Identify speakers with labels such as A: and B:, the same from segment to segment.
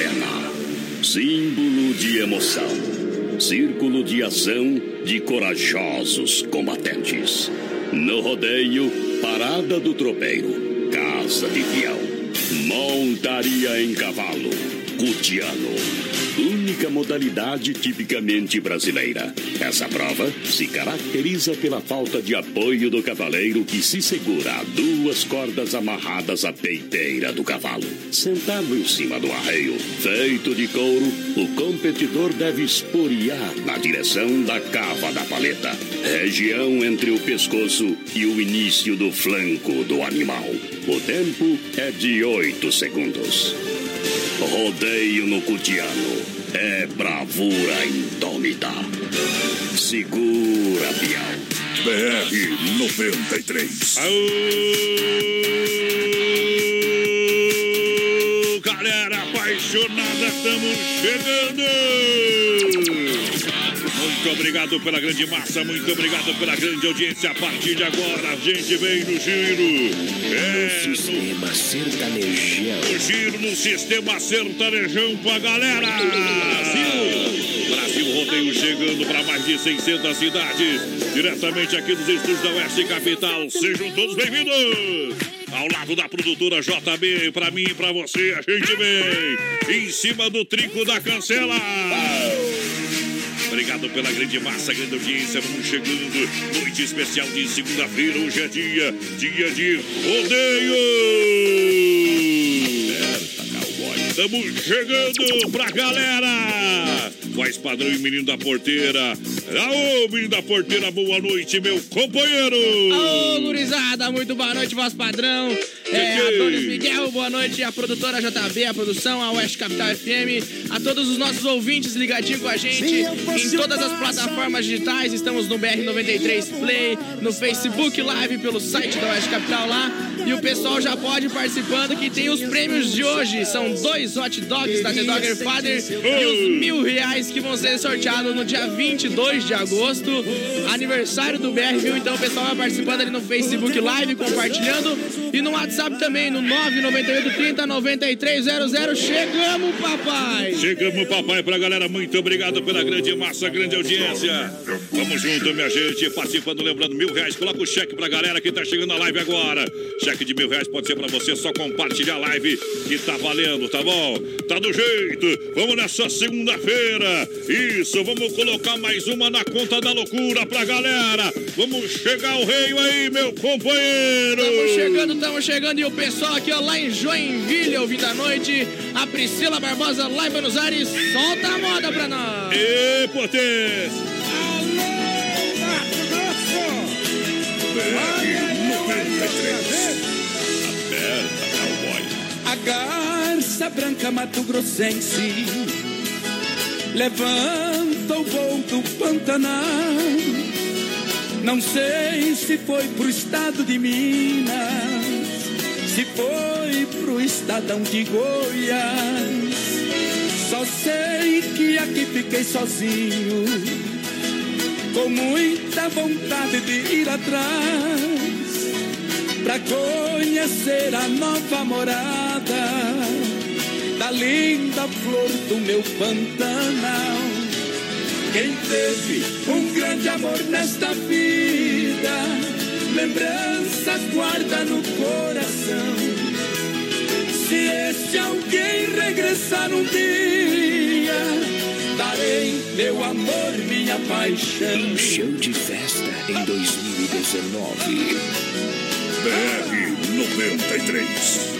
A: Arena. Símbolo de emoção. Círculo de ação de corajosos combatentes. No rodeio, Parada do Tropeiro. Casa de Fiel. Montaria em cavalo. Cutiano modalidade tipicamente brasileira. Essa prova se caracteriza pela falta de apoio do cavaleiro que se segura a duas cordas amarradas à peiteira do cavalo. Sentado em cima do arreio, feito de couro, o competidor deve esporear na direção da cava da paleta, região entre o pescoço e o início do flanco do animal. O tempo é de 8 segundos. Rodeio no Cutiano. É bravura indômita. Segura, Piau.
B: BR 93.
C: Aô! Galera apaixonada, estamos chegando! Muito obrigado pela grande massa, muito obrigado pela grande audiência. A partir de agora, a gente vem no giro.
D: É, no sistema sertanejão.
C: No giro, no sistema sertanejão pra galera. Brasil! Brasil Rodeio chegando para mais de 600 cidades. Diretamente aqui dos estúdios da Oeste Capital. Sejam todos bem-vindos! Ao lado da produtora JB, pra mim e pra você, a gente vem em cima do trinco da cancela. Obrigado pela grande massa, grande audiência. Vamos chegando. Noite especial de segunda-feira. Hoje é dia, dia de rodeio. Estamos chegando pra galera. Voz padrão e menino da porteira. Aô, menino da porteira, boa noite, meu companheiro.
E: Alô, gurizada, muito boa noite, voz padrão. É, Adonis Miguel, boa noite. A produtora JB, a produção, a Oeste Capital FM. A todos os nossos ouvintes ligadinhos com a gente em todas as plataformas digitais. Estamos no BR93 Play, no Facebook Live, pelo site da Oeste Capital lá. E o pessoal já pode ir participando que tem os prêmios de hoje. São dois hot dogs da The Dogger Father e os mil reais que vão ser sorteados no dia 22 de agosto. Aniversário do BR, viu? Então o pessoal vai participando ali no Facebook Live, compartilhando. E no WhatsApp também, no 998 30 9300. Chegamos, papai!
C: Chegamos, papai, pra galera. Muito obrigado pela grande massa, grande audiência. Vamos junto, minha gente. Participando, lembrando, mil reais. Coloca o cheque pra galera que tá chegando na live agora. Cheque de mil reais pode ser pra você. Só compartilhar a live que tá valendo, tá bom? Tá do jeito. Vamos nessa segunda-feira. Isso, vamos colocar mais uma na conta da loucura pra galera. Vamos chegar ao rei aí, meu companheiro.
E: Estamos chegando, estamos chegando. E o pessoal aqui, ó, lá em Joinville, ouvindo a noite. A Priscila Barbosa, lá em Buenos Aires. Solta a moda pra nós.
C: Ê, potência.
B: Aperta,
F: garça branca Mato Grossense levanta o voo do Pantanal. Não sei se foi pro estado de Minas, se foi pro estadão de Goiás. Só sei que aqui fiquei sozinho, com muita vontade de ir atrás pra conhecer a nova morada da linda flor do meu Pantanal. Quem teve um grande amor nesta vida, lembranças guarda no coração. Se esse alguém regressar um dia, darei meu amor, minha paixão.
D: Show de festa em 2019.
B: BR 93.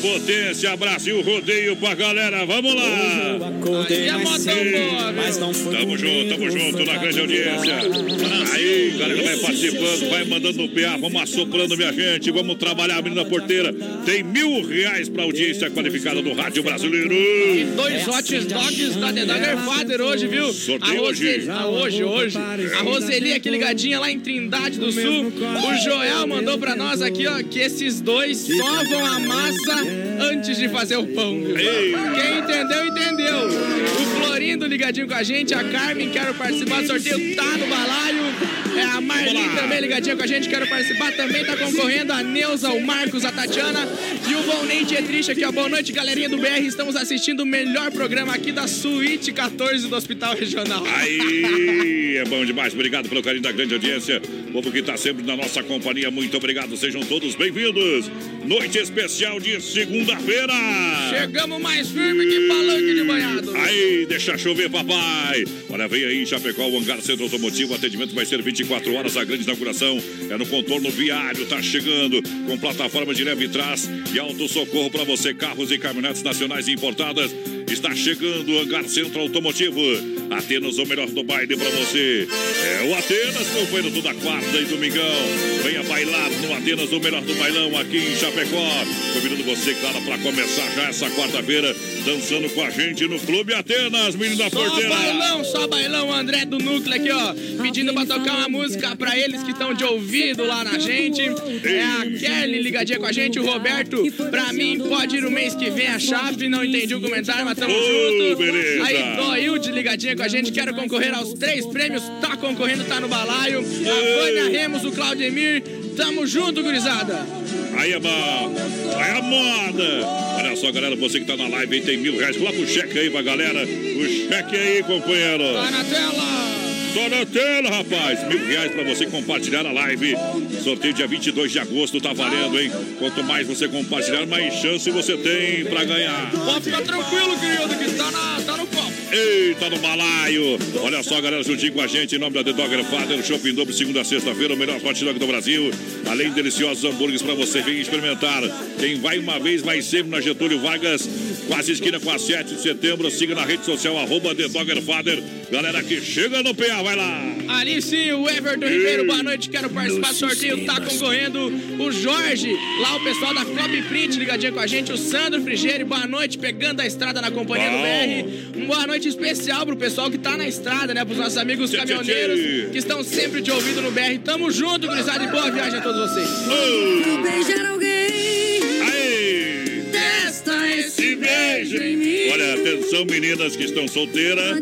C: Potência, Brasil Rodeio pra galera, vamos lá!
E: Aí a moto boa, viu?
C: Tamo junto, tamo junto na grande audiência. Aí, galera, vai participando, vai mandando no PA, vamos assoprando, minha gente. Vamos trabalhar, menina porteira. Tem mil reais pra audiência qualificada do Rádio Brasileiro.
E: E dois hot dogs da The Dogger Father hoje, viu?
C: Sorteio hoje.
E: Ah, hoje, hoje. A Roseli aqui ligadinha lá em Trindade do Sul. O Joel mandou pra nós aqui, ó, que esses dois sovam a massa antes de fazer o pão.
C: Ei.
E: Quem entendeu, entendeu. O Florindo ligadinho com a gente. A Carmen, quero participar do sorteio, tá no balaio. É, a
C: lá.
E: também ligadinha com a gente, quero participar. Também tá concorrendo a Neuza, o Marcos, a Tatiana e o Volney Dietrich aqui, ó. Boa noite, galerinha do BR. Estamos assistindo o melhor programa aqui da Suíte 14 do Hospital Regional.
C: Aí, é bom demais. Obrigado pelo carinho da grande audiência. O povo que está sempre na nossa companhia, muito obrigado. Sejam todos bem-vindos. Noite especial de segunda-feira.
E: Chegamos mais firme que palanque de banhado.
C: Aí, deixa chover, papai. Olha, vem aí Chapecó, o Hangar Centro Automotivo. O atendimento vai ser 24 horas. A grande inauguração é no contorno viário. Tá chegando com plataforma de leve trás e alto socorro para você. Carros e caminhonetes nacionais e importadas. Está chegando o Hangar Centro Automotivo. Atenas, o melhor do baile para você. É o Atenas, companheiro toda quarta e domingão. Venha bailar no Atenas, o melhor do bailão aqui em Chapecó. Convidando você, claro, para começar já essa quarta-feira, dançando com a gente no Clube Atenas, menino da
E: Só
C: porteira.
E: bailão, só bailão, André do Núcleo aqui, ó. Pedindo pra tocar uma música pra eles que estão de ouvido lá na gente. É a Kelly ligadinha com a gente, o Roberto. Pra mim, pode ir o mês que vem a chave. Não entendi o comentário, mas tamo
C: Ô,
E: junto.
C: beleza.
E: Aí, Doilde ligadinha com a gente. Quero concorrer aos três prêmios. Tá concorrendo, tá no balaio. A Vânia Remos, o Claudemir. Tamo junto, gurizada.
C: Aí é bom, aí é moda. Olha só, galera, você que tá na live aí tem mil reais. Coloca o cheque aí pra galera. O cheque aí, companheiro.
E: Tá na tela.
C: Tô na tela, rapaz. Mil reais pra você compartilhar a live. Sorteio dia 22 de agosto, tá valendo, hein? Quanto mais você compartilhar, mais chance você tem pra ganhar.
E: Pode ficar tranquilo, querido, que tá, na, tá no copo.
C: Eita, no balaio! Olha só, galera, juntinho com a gente, em nome da The Dogger Father, Shopping Dobro, segunda a sexta-feira, o melhor hot dog do Brasil. Além de deliciosos hambúrgueres pra você, vem experimentar. Quem vai uma vez, vai sempre na Getúlio Vargas, quase esquina com a 7 de setembro. Siga na rede social, arroba The Dogger Father. Galera que chega no PA, vai lá!
E: Ali sim, o Everton Ribeiro, boa noite, quero participar do sorteio, tá concorrendo o Jorge, lá o pessoal da Copy Print ligadinha com a gente, o Sandro Frigeiro, boa noite, pegando a estrada na companhia do
C: Bom.
E: BR, uma boa noite especial pro pessoal que tá na estrada, né, pros nossos amigos caminhoneiros,
C: tchê.
E: que estão sempre de ouvido no BR, tamo junto, gurizada, e boa viagem a todos vocês.
C: Ô,
G: Beijar alguém,
C: Aê!
E: Testa esse
C: beijo!
E: em mim.
C: Olha, atenção, meninas que estão solteiras.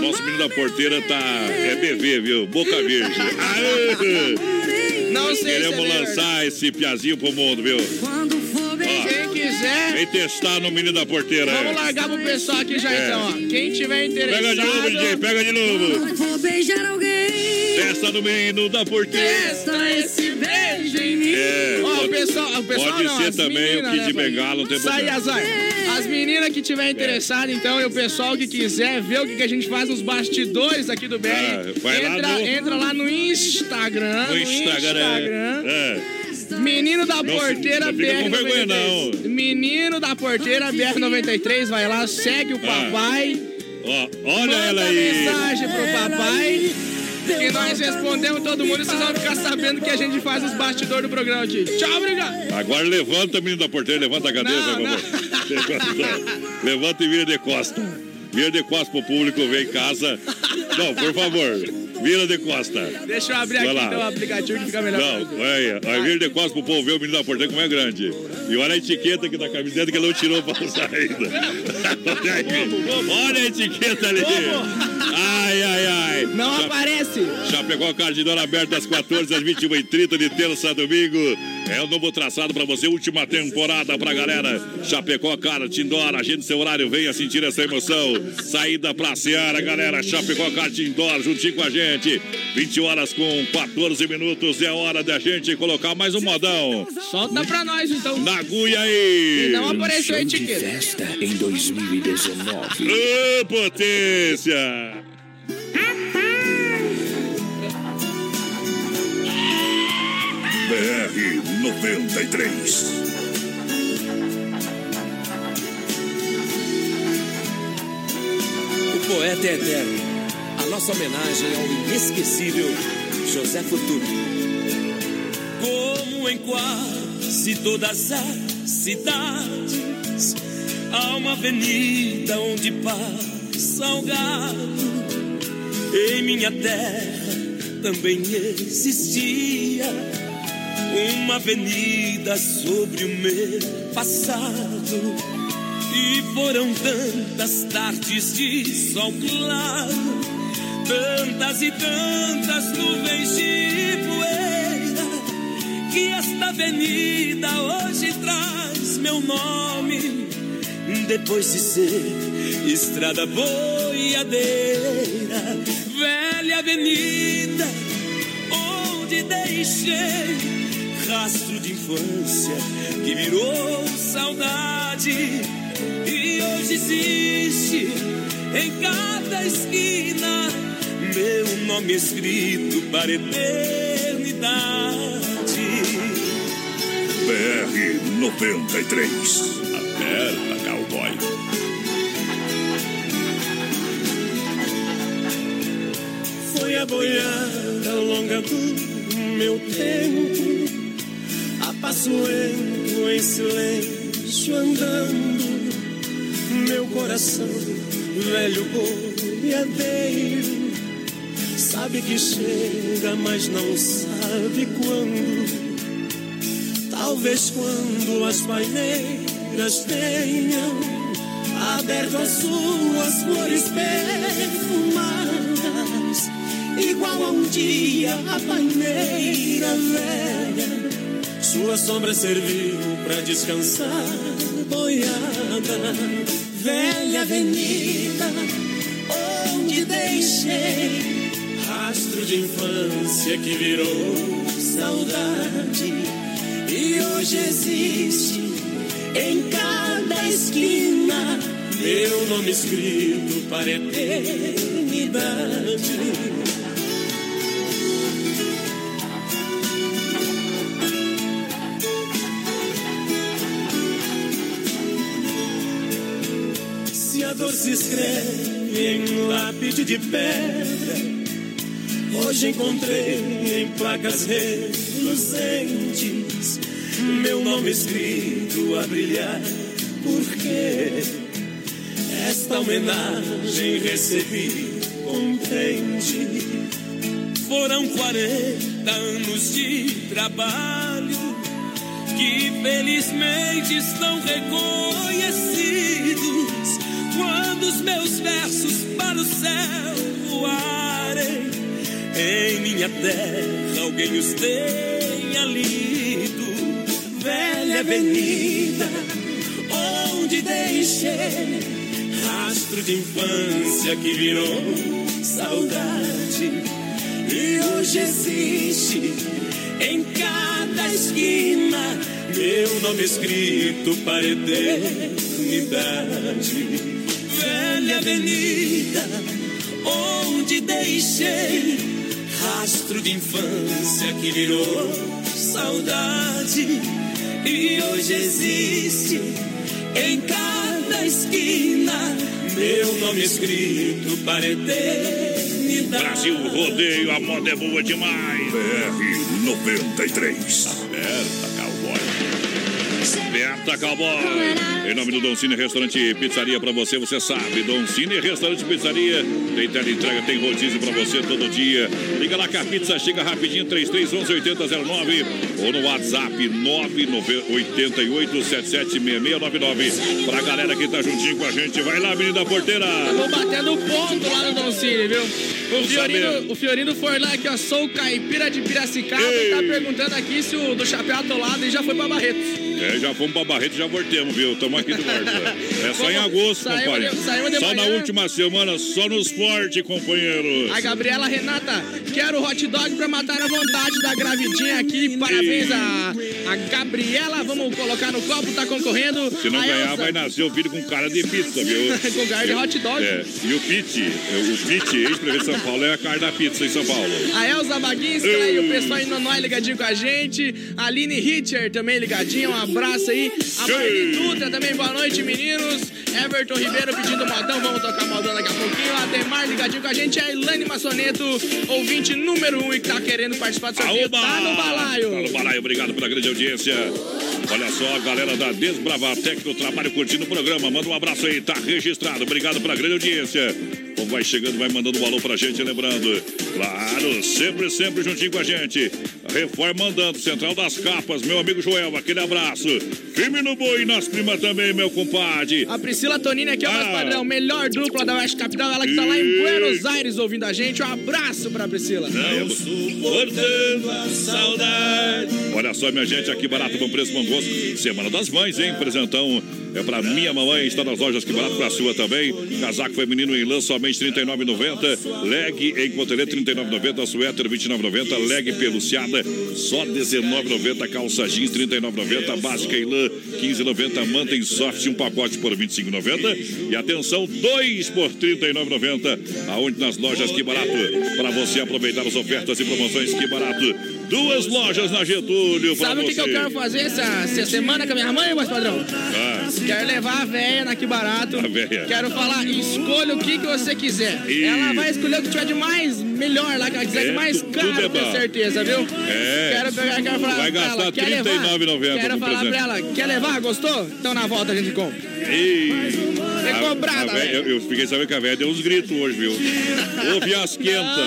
C: Nosso menino da porteira tá. É bebê, viu? Boca virgem. Aê!
E: Não sei se é
C: Queremos lançar esse piazinho pro mundo, viu?
E: Quem quiser,
C: Vem testar no menino da porteira.
E: vamos
C: é.
E: largar pro pessoal aqui já
C: É.
E: então, ó. Quem tiver
C: Pega de novo, DJ,
E: interessado...
C: pega de novo.
G: for beijar alguém,
C: Testa no menino da porteira.
E: Testa esse beijo em mim.
C: É,
E: Ó, o
C: pode-
E: pessoal, o pessoal
C: pode
E: não,
C: ser
E: as
C: também
E: meninas,
C: o Kid
E: né, pai?
C: Bengala, não tem
E: Sai, azar. As meninas que tiver interessado, então, e o pessoal que quiser ver o que, que a gente faz nos bastidores aqui do BR,
C: Ah, vai lá
E: entra,
C: no-
E: entra lá no Instagram.
C: No Instagram. É.
E: Menino da
C: Não
E: Porteira
C: não fica com
E: BR93.
C: vergonha, não.
E: Menino da Porteira BR93, vai lá, segue o
C: Ah.
E: papai.
C: Ó, olha
E: manda
C: ela aí.
E: mensagem pro papai. Que nós respondemos todo mundo e vocês vão ficar sabendo que a gente faz os bastidores do programa aqui. Tchau, obrigado.
C: Agora levanta, menino da porteira, levanta a cabeça,
E: Não,
C: favor. Levanta, levanta e vira de costa. Vira de costa pro público ver em casa. Não, por favor, vira de costa.
E: Deixa eu abrir
C: Vai
E: aqui
C: lá.
E: então o aplicativo que fica melhor.
C: Não, olha aí, vira de costas pro povo ver o menino da porteira como é grande. E olha a etiqueta aqui da camiseta que ele não tirou pra usar ainda. Olha, aqui. Olha a etiqueta ali. Ai, ai, ai.
E: Não
C: Já-
E: aparece.
C: Chapecó Cardinal aberto das 14 às 21h30 de terça a domingo. É o novo traçado pra você, última temporada pra galera. Chapecó, cara, Tindora, agende seu horário, venha sentir essa emoção. Saída pra Seara, galera. Chapecó, cara, Tindora, juntinho com a gente. 20 horas com 14 minutos. É hora da gente colocar mais um modão.
E: Solta pra nós, então.
C: Na agulha aí.
E: E não apareceu a
D: Show de
E: etiqueta.
D: festa em 2019.
C: Ô, potência!
H: BR 93.
I: O poeta é eterno. A nossa homenagem ao inesquecível José Futuro. Como em quase todas as cidades, há uma avenida onde passa o gado. Em minha terra também existia uma avenida sobre o meu passado. E foram tantas tardes de sol claro, tantas e tantas nuvens de poeira, que esta avenida hoje traz meu nome, depois de ser estrada boiadeira, velha avenida, onde deixei rastro de infância que virou saudade e hoje existe em cada esquina meu nome escrito para eternidade.
H: BR 93.
C: Aperta, cowboy.
I: Foi a boiada longa do meu tempo, passo lento em silêncio andando, meu coração velho boiadeiro, sabe que chega, mas não sabe quando. Talvez quando as paineiras tenham aberto as suas flores perfumadas, igual a um dia a paineira velha. Sua sombra serviu pra descansar, boiada, velha avenida, onde deixei rastro de infância que virou saudade. E hoje existe em cada esquina meu nome escrito para eternidade. Dor se escreve em lápide de pedra, hoje encontrei em placas reluzentes meu nome escrito a brilhar, porque esta homenagem recebi contente. Foram 40 anos de trabalho que felizmente estão reconhecidos quando os meus versos para o céu voarem. Em minha terra alguém os tenha lido velha avenida onde deixei rastro de infância que virou saudade e hoje existe em cada esquina meu nome escrito para eternidade velha avenida onde deixei rastro de infância que virou saudade e hoje existe em cada esquina meu nome escrito para eternidade.
C: Brasil Rodeio, a moda é boa demais.
H: BR 93.
C: Aperta, cowboy. Aperta, cowboy. Em nome do Don Cine Restaurante e Pizzaria pra você, você sabe. Don Cine Restaurante e Pizzaria. Tem tela entrega, tem rodízio pra você todo dia. Liga lá que a pizza chega rapidinho, 3311 8009 ou no WhatsApp 988776699. Pra galera que tá juntinho com a gente, vai lá, menina porteira.
E: Estamos batendo ponto lá no Don Cine, viu? O Fiorino, o Fiorino Forlan aqui, ó. Sou caipira de Piracicaba e tá
C: Ei.
E: perguntando aqui se o do chapéu atolado e já foi pra Barretos.
C: É, já fomos pra Barreto e já voltemos, viu? Estamos aqui do norte. É só em agosto,
E: Saímos
C: compadre.
E: de- saímos de
C: Só na última semana, só nos fortes, companheiro.
E: A Gabriela Renata, quero hot dog pra matar a vontade da gravidinha aqui. Parabéns a, a Gabriela. Vamos colocar no copo, tá concorrendo.
C: Se não
E: A
C: ganhar,
E: Elza-
C: vai nascer o filho com cara de pizza, viu?
E: Com cara de hot dog.
C: É, e o Pete, o Pete, ex-prefeito de São Paulo, é a cara da pizza em São Paulo.
E: A Elza Baguinska e o pessoal em Nonói ligadinho com a gente. A Aline Hitcher também ligadinha, um abraço aí. A Marli Dutra também, boa noite, meninos. Everton Ribeiro pedindo modão, vamos tocar modão daqui a pouquinho. A Demar ligadinho com a gente. A Elaine Massoneto, ouvinte número um e que tá querendo participar do sorteio.
C: Aoba!
E: Tá no balaio.
C: Tá no balaio, obrigado pela grande audiência. Olha só, a galera da Desbravatec do trabalho curtindo o programa. Manda um abraço aí, tá registrado. Obrigado pela grande audiência. O vai chegando, vai mandando um alô pra gente, lembrando. Claro, sempre, sempre juntinho com a gente. Reforma andando, Central das Capas, meu amigo Joel, aquele abraço. Firme no boi, nas primas também, meu compadre.
E: A Priscila Tonini aqui, ó, mais
C: Ah.
E: padrão, melhor dupla da Oeste Capital, ela que tá lá em. Buenos Aires ouvindo a gente. Um abraço pra Priscila.
C: Não suportando a saudade. Olha só, minha gente, aqui barato, bom preço, bom gosto. Semana das Mães, hein? Presentão é pra minha mamãe, está nas lojas que barato pra sua também. Casaco feminino em lã, somente R$ 39,90. Leg em cotelete, R$ 39,90. Suéter, R$ 29,90. Leg peluciada, só R$ 19,90. Calça jeans, R$ 39,90. Básica em lã, R$ 15,90. Mantém soft, um pacote por R$ 25,90. E atenção, dois por R$ 39,90. Aonde nas lojas que barato, para você aproveitar as ofertas e promoções que barato. Duas lojas na Getúlio pra
E: Sabe o que, que eu quero fazer essa, essa semana com a minha mãe, mais padrão?
C: Ah,
E: Quero levar a véia na Que Barato. Quero falar, escolha o que, que você quiser.
C: Isso.
E: Ela vai escolher o que tiver de mais melhor lá, que ela quiser,
C: É,
E: de mais caro,
C: é
E: com
C: bom.
E: certeza, viu?
C: É.
E: Quero pegar, quero falar
C: Vai gastar
E: ela, quer levar?
C: R$39,90
E: Quero falar
C: presente.
E: pra ela, quer levar? Gostou? Então na volta a gente compra.
C: Ei.
E: Cobrada,
C: a véia- eu, eu fiquei sabendo que a velha deu uns gritos hoje, viu? Ouve as quentas.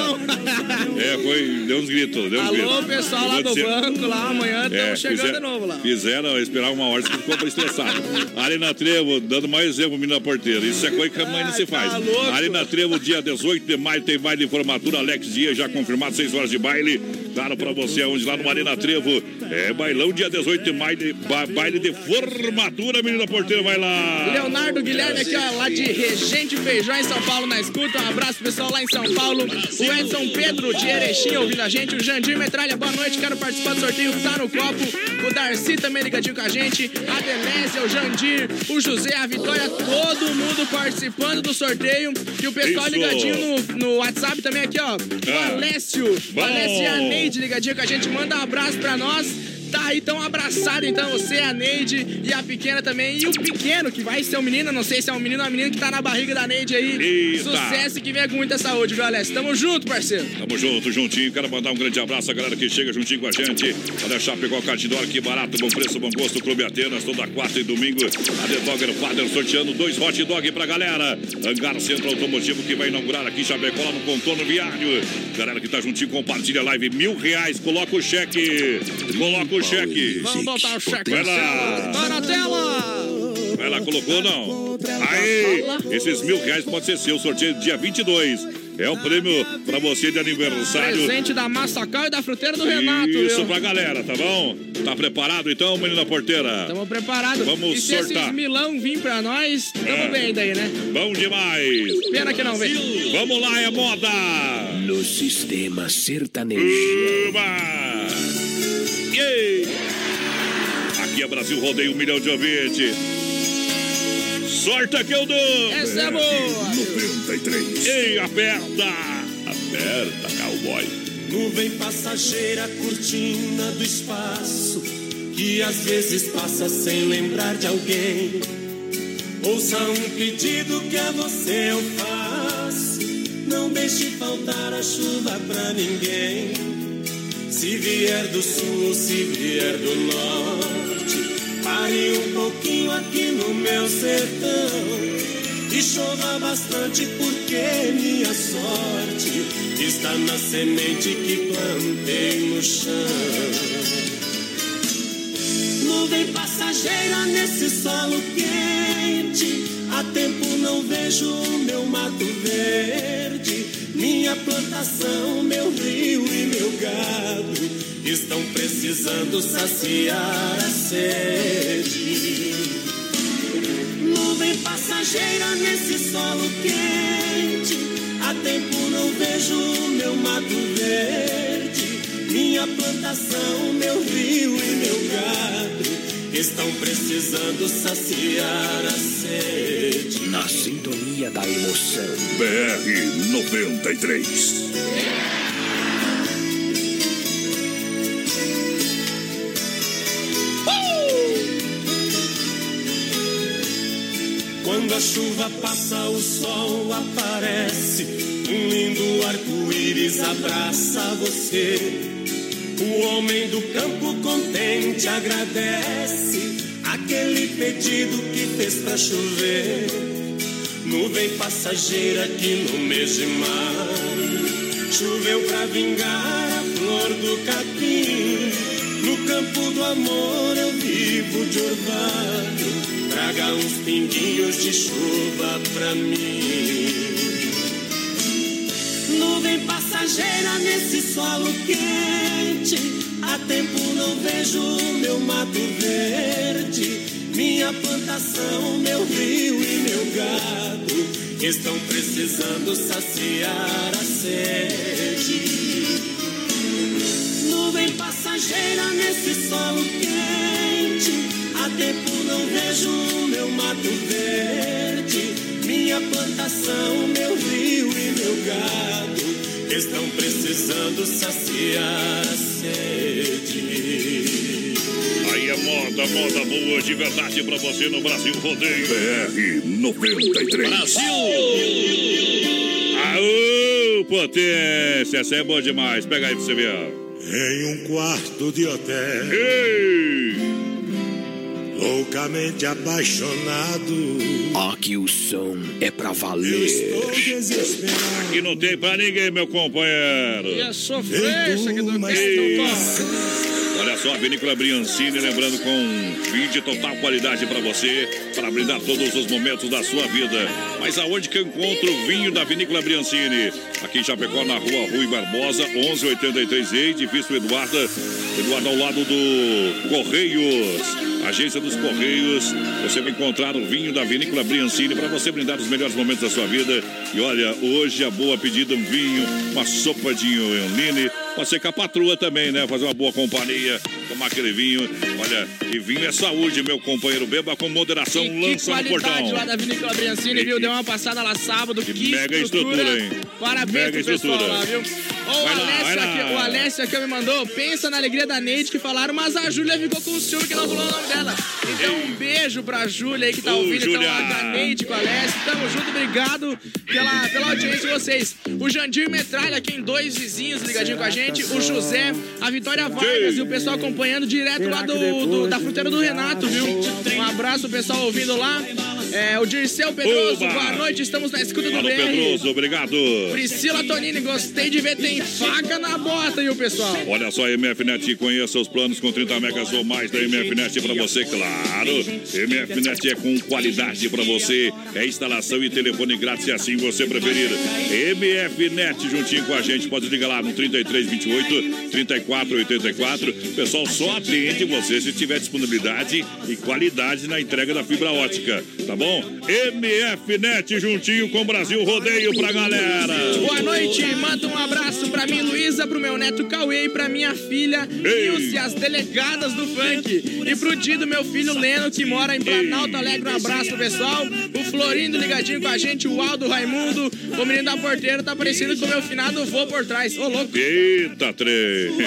C: É, foi, deu uns gritos, deu uns gritos.
E: Alô, pessoal lá do
C: dizer-
E: banco, lá amanhã estão
C: É,
E: chegando
C: fizer-
E: de novo lá.
C: Fizeram esperar uma hora, que ficou estressado. Arena Trevo, dando mais exemplo, menina porteira. Isso é coisa que a mãe não se
E: tá
C: faz.
E: louco.
C: Arena Trevo, dia 18 de maio, tem baile de formatura. Alex Dias já confirmado, 6 horas de baile. Claro, pra você, onde lá no Arena Trevo. É bailão, dia 18 de maio, de- ba- baile de formatura, menina porteira, vai lá.
E: Leonardo Guilherme lá de Regente Feijó, em São Paulo, na escuta. Um abraço, pessoal, lá em São Paulo. O Edson Pedro, de Erechim, ouvindo a gente. O Jandir Metralha, boa noite, quero participar do sorteio, tá no copo. O Darcy também ligadinho com a gente. A Demésia, o Jandir, o José, a Vitória, todo mundo participando do sorteio. E o pessoal
C: Isso.
E: ligadinho no, no WhatsApp também aqui, ó. O
C: Ah.
E: Alessio, o. Alessio e a Neide ligadinho com a gente. Manda um abraço pra nós. Tá aí tão abraçado, então, você, a Neide e a pequena também. E o pequeno, que vai ser um menino, não sei se é um menino ou uma menina que tá na barriga da Neide aí.
C: Eita.
E: Sucesso e que venha com muita saúde, viu, Alessio? Tamo junto, parceiro.
C: Tamo junto, juntinho. Quero mandar um grande abraço à galera que chega juntinho com a gente. Pra deixar pegar o Cardinor, que barato, bom preço, bom gosto. Clube Atenas, toda quarta e domingo. A The Dogger Father sorteando dois hot dog pra galera. Hangar Centro Automotivo que vai inaugurar aqui em Chapecó, lá no contorno viário. Galera que tá juntinho, compartilha a live. Mil reais, coloca o cheque. Coloca o cheque.
E: Vamos botar o cheque
C: Vai lá.
E: Tá na tela.
C: Vai lá, colocou ou não? Aí, esses mil reais pode ser seu. Sorteio dia 22. É um prêmio pra você de aniversário.
E: Presente da Massacal e da fruteira do Renato,
C: Isso
E: viu?
C: pra galera, tá bom? Tá preparado então, menina porteira?
E: Tamo preparado.
C: Vamos
E: e se
C: sortar.
E: esses milão vir pra nós, tamo
C: É.
E: bem daí, né?
C: Bom demais!
E: Pena que não vem.
C: Vamos lá, é moda!
D: No sistema sertanejo.
C: Uba! Yay! Aqui é Brasil Rodeio, um milhão de ouvintes. Sorta que eu dou!
E: Essa é boa.
H: 93.
C: Ei, aperta! Aperta, cowboy.
I: Nuvem passageira, cortina do espaço, que às vezes passa sem lembrar de alguém. Ouça um pedido que a você eu faço, não deixe faltar a chuva pra ninguém. Se vier do sul, se vier do norte, pare um pouquinho aqui no meu sertão. E chova bastante porque minha sorte está na semente que plantei no chão. Nuvem passageira nesse solo quente. Há tempo não vejo o meu mato verde.
J: Minha plantação, meu rio e meu gado estão precisando saciar a sede. Nuvem passageira nesse solo quente, há tempo não vejo meu mato verde. Minha plantação, meu rio e meu gado estão precisando saciar a sede.
D: Na sintonia da emoção.
B: BR 93.
J: Quando a chuva passa, o sol aparece. Um lindo arco-íris abraça você. O homem do campo contente agradece aquele pedido que fez pra chover. Nuvem passageira que no mês de maio choveu pra vingar a flor do capim. No campo do amor eu vivo de orvalho. Traga uns pinguinhos de chuva pra mim. Passageira nesse solo quente. Há tempo não vejo meu mato verde. Minha plantação, meu rio e meu gado estão precisando saciar a sede. Nuvem passageira nesse solo quente. Há tempo não vejo meu mato verde. Minha plantação, meu rio e meu gado estão precisando saciar a sede.
C: Aí é moda, moda boa de verdade pra você no Brasil Rodeio.
B: BR 93.
C: Aô, potência, essa é boa demais. Pega aí pra você ver.
J: Em um quarto de hotel,
C: Ei!
J: Loucamente apaixonado,
D: Aqui o som é pra valer.
J: estou desesperado.
C: Aqui não tem pra ninguém, meu companheiro.
E: E a sofrência que do
C: Olha só, a Vinícola Briancini, lembrando com vinho de total qualidade para você, para brindar todos os momentos da sua vida. Mas aonde que eu encontro o vinho da Vinícola Briancini? Aqui em Chapecó, na rua Rui Barbosa, 1183 E, edifício Eduardo, Eduardo ao lado do Correios. Agência dos Correios, você vai encontrar o vinho da Vinícola Briancini para você brindar os melhores momentos da sua vida. E olha, hoje a boa pedida um vinho, uma sopa de ser com a patroa também, né? Fazer uma boa companhia, tomar aquele vinho. Olha, e vinho é saúde, meu companheiro. Beba com moderação,
E: E que
C: lança no portão.
E: lá da Vinícola Briancini, viu?
C: que-
E: Deu uma passada lá sábado. Que,
C: mega estrutura, hein?
E: Parabéns
C: Mega
E: pro pessoal
C: estrutura.
E: lá, viu? Ó, o
C: Vai
E: Alessio,
C: lá.
E: aqui, o Alessio aqui me mandou, pensa na alegria da Neide que falaram, mas a Júlia ficou com ciúme que não falou o nome dela. Então um beijo pra Júlia aí que tá
C: Ô,
E: ouvindo, então
C: Júlia.
E: a da Neide com o Alessio. Tamo junto, obrigado pela, pela audiência de vocês. O Jandir Metralha aqui em dois vizinhos ligadinho com a gente, o José, a Vitória Vargas e o pessoal acompanhando direto lá do, do- da fruteira do Renato, viu? Um abraço o pessoal ouvindo lá. É, o Dirceu Pedroso,
C: Oba.
E: boa noite, estamos na escuta do
C: Alô,
E: BR.
C: Pedroso, obrigado.
E: Priscila Tonini, gostei de ver, tem faca na bota, viu, pessoal?
C: Olha só, MFNet, conheça os planos com 30 megas ou mais da MFNet para você, claro. MFNet é com qualidade para você. É instalação e telefone grátis se assim você preferir. MFNet juntinho com a gente. Pode ligar lá no 3328 3484. Pessoal, só atende você se tiver disponibilidade e qualidade na entrega da fibra ótica, tá bom? MFNet juntinho com o Brasil Rodeio pra galera.
E: Boa noite, manda um abraço pra mim, Luísa, pro meu neto Cauê e pra minha filha. Nilce, as delegadas do funk. E pro Dido, meu filho Leno, que mora em Planalto Alegre, um abraço pessoal. O Florindo ligadinho com a gente, o Aldo Raimundo, o menino da porteira tá parecendo com o meu finado vô por trás. Ô, louco,
C: Eita, trem.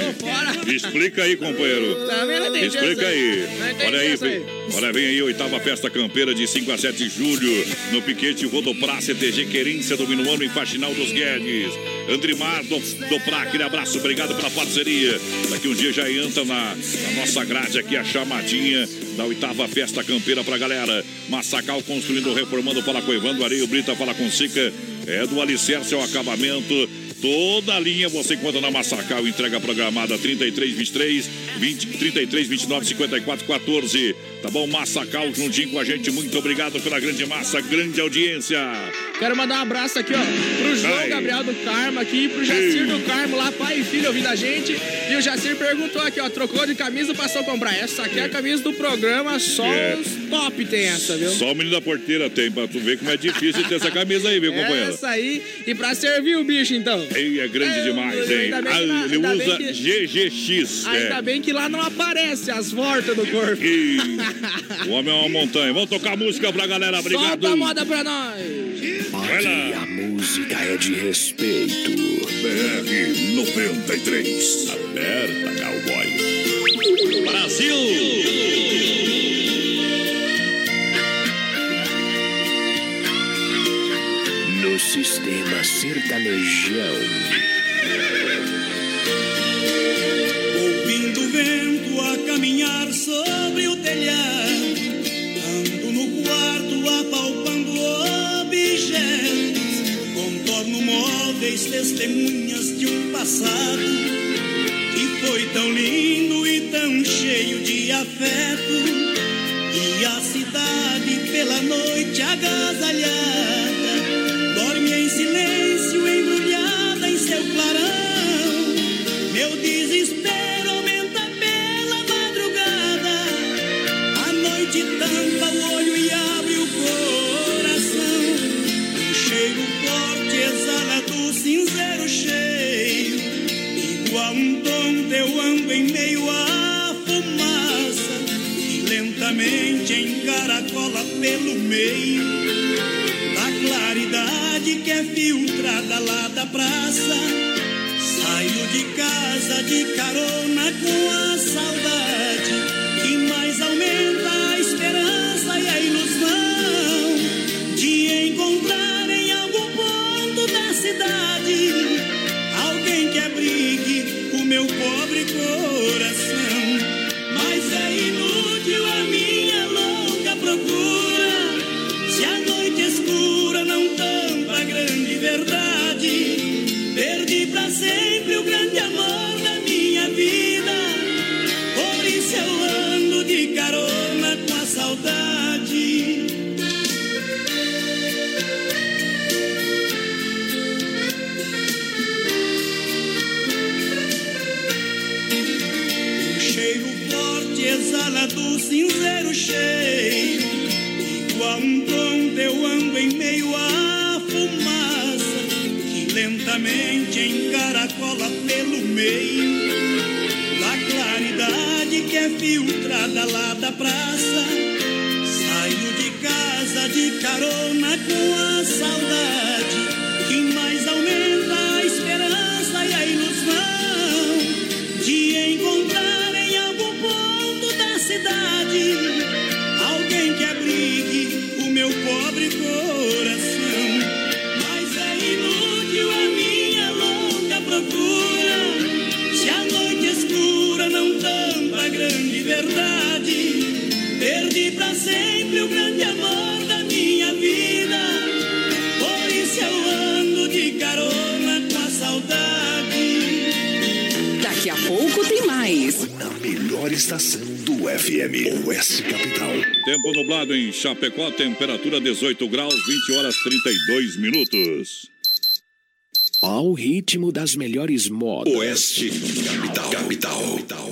C: Explica aí, companheiro.
E: Também não entendi
C: Explica aí.
E: Não
C: Olha aí, vem, olha, vem aí oitava festa campeira de 5 a 7 de julho no Piquete Rodopra CTG Querência do Minuano em Faxinal dos Guedes. Andrimar do, do Prá, aquele abraço, obrigado pela parceria. Daqui um dia já entra na, na nossa grade aqui a chamadinha da oitava festa campeira pra galera. Massacal construindo, reformando, fala com Evandro Areio Brita, fala com Sica. É do alicerce ao acabamento. Toda a linha você encontra na Massacal, entrega programada 33 23 20 33 29 54 14. Tá bom? Massacal juntinho com a gente. Muito obrigado pela grande massa, grande audiência.
E: Quero mandar um abraço aqui, ó, pro João
C: Ai.
E: Gabriel do Carmo aqui, pro Jacir do Carmo lá, pai e filho ouvindo a gente. E o Jacir perguntou aqui, ó, trocou de camisa, passou a comprar. Essa aqui é a camisa do programa, só
C: É.
E: os top tem essa, viu?
C: Só o menino da porteira tem, pra tu ver como é difícil ter essa camisa aí, viu, companheiro?
E: Essa aí, e pra servir o bicho, então.
C: Ei, é grande
E: É,
C: demais, hein?
E: ainda bem
C: Ah,
E: que lá-
C: ele
E: ainda
C: usa
E: que-
C: GGX.
E: Ainda
C: é.
E: bem que lá não aparece as voltas do corpo.
C: E o homem é uma montanha. Vamos tocar música pra galera, obrigado.
E: Solta a moda pra nós.
C: Vai lá.
D: Aqui a música é de respeito.
H: BR 93.
C: Aperta, cowboy. Brasil!
D: No sistema sertanejão.
I: Ouvindo o vento a caminhar sobre o telhado, ando no quarto apalpando objetos, contorno móveis, testemunhas de um passado que foi tão lindo e tão cheio de afeto. E a cidade pela noite agasalhada filtrada lá da praça. Saio de casa de carona com a filtrada lá da praça. Saio de casa de carona com a saudade que mais aumenta a esperança e a ilusão de encontrar em algum ponto da cidade
H: melhor estação do FM. Oeste Capital.
C: Tempo nublado em Chapecó, temperatura 18 graus, 20 horas 32 minutos.
D: Ao ritmo das melhores modas.
H: Oeste Capital. Capital.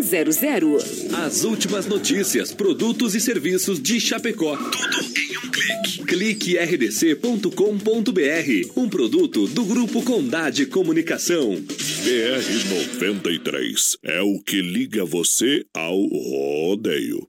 K: 3328-3100.
L: As últimas notícias, produtos e serviços de Chapecó. Tudo em um clique. Clique rdc.com.br. Um produto do Grupo Condade Comunicação.
H: BR 93 é o que liga você ao rodeio.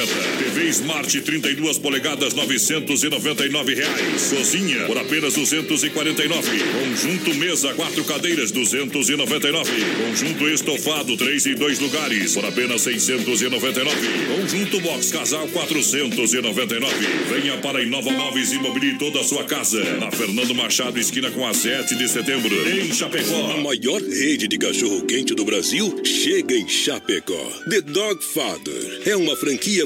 C: TV Smart 32 polegadas, 999 reais. Cozinha, por apenas R$ 249. Conjunto mesa, quatro cadeiras, R$ 299. Conjunto estofado, três e dois lugares, por apenas R$ 699. Conjunto box casal, R$ 499. Venha para Inova Móveis e mobilie toda a sua casa. Na Fernando Machado, esquina com a 7 de setembro, em Chapecó.
H: A maior rede de cachorro-quente do Brasil chega em Chapecó. The Dog Father é uma franquia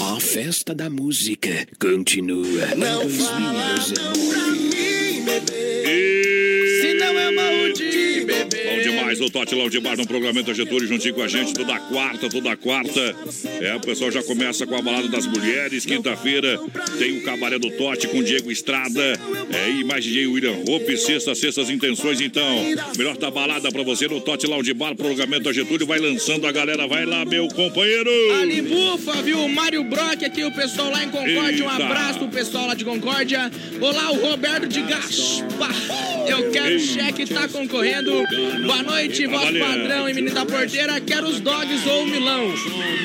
D: A festa da música continua.
I: Não fala não pra mim,
C: E... demais o Tote Lounge Bar no programamento Getúlio juntinho com a gente toda quarta, toda quarta. É, o pessoal já começa com a balada das mulheres. Quinta-feira tem o Cabaré do Tote com Diego Estrada. É, e mais DJ William Hope. Sexta, sextas intenções, então. Melhor da balada pra você no Tote Lounge Bar, programamento Getúlio. Vai lançando a galera, vai lá, meu companheiro.
E: Ali bufa, viu? O Mário Brock aqui, o pessoal lá em Concórdia. Um abraço pro pessoal lá de Concórdia. Olá, o Roberto de Gaspar. Eu quero cheque, tá concorrendo. Boa noite, voz
C: Valeu.
E: padrão e menino da porteira. Quero os dogs ou o Milão.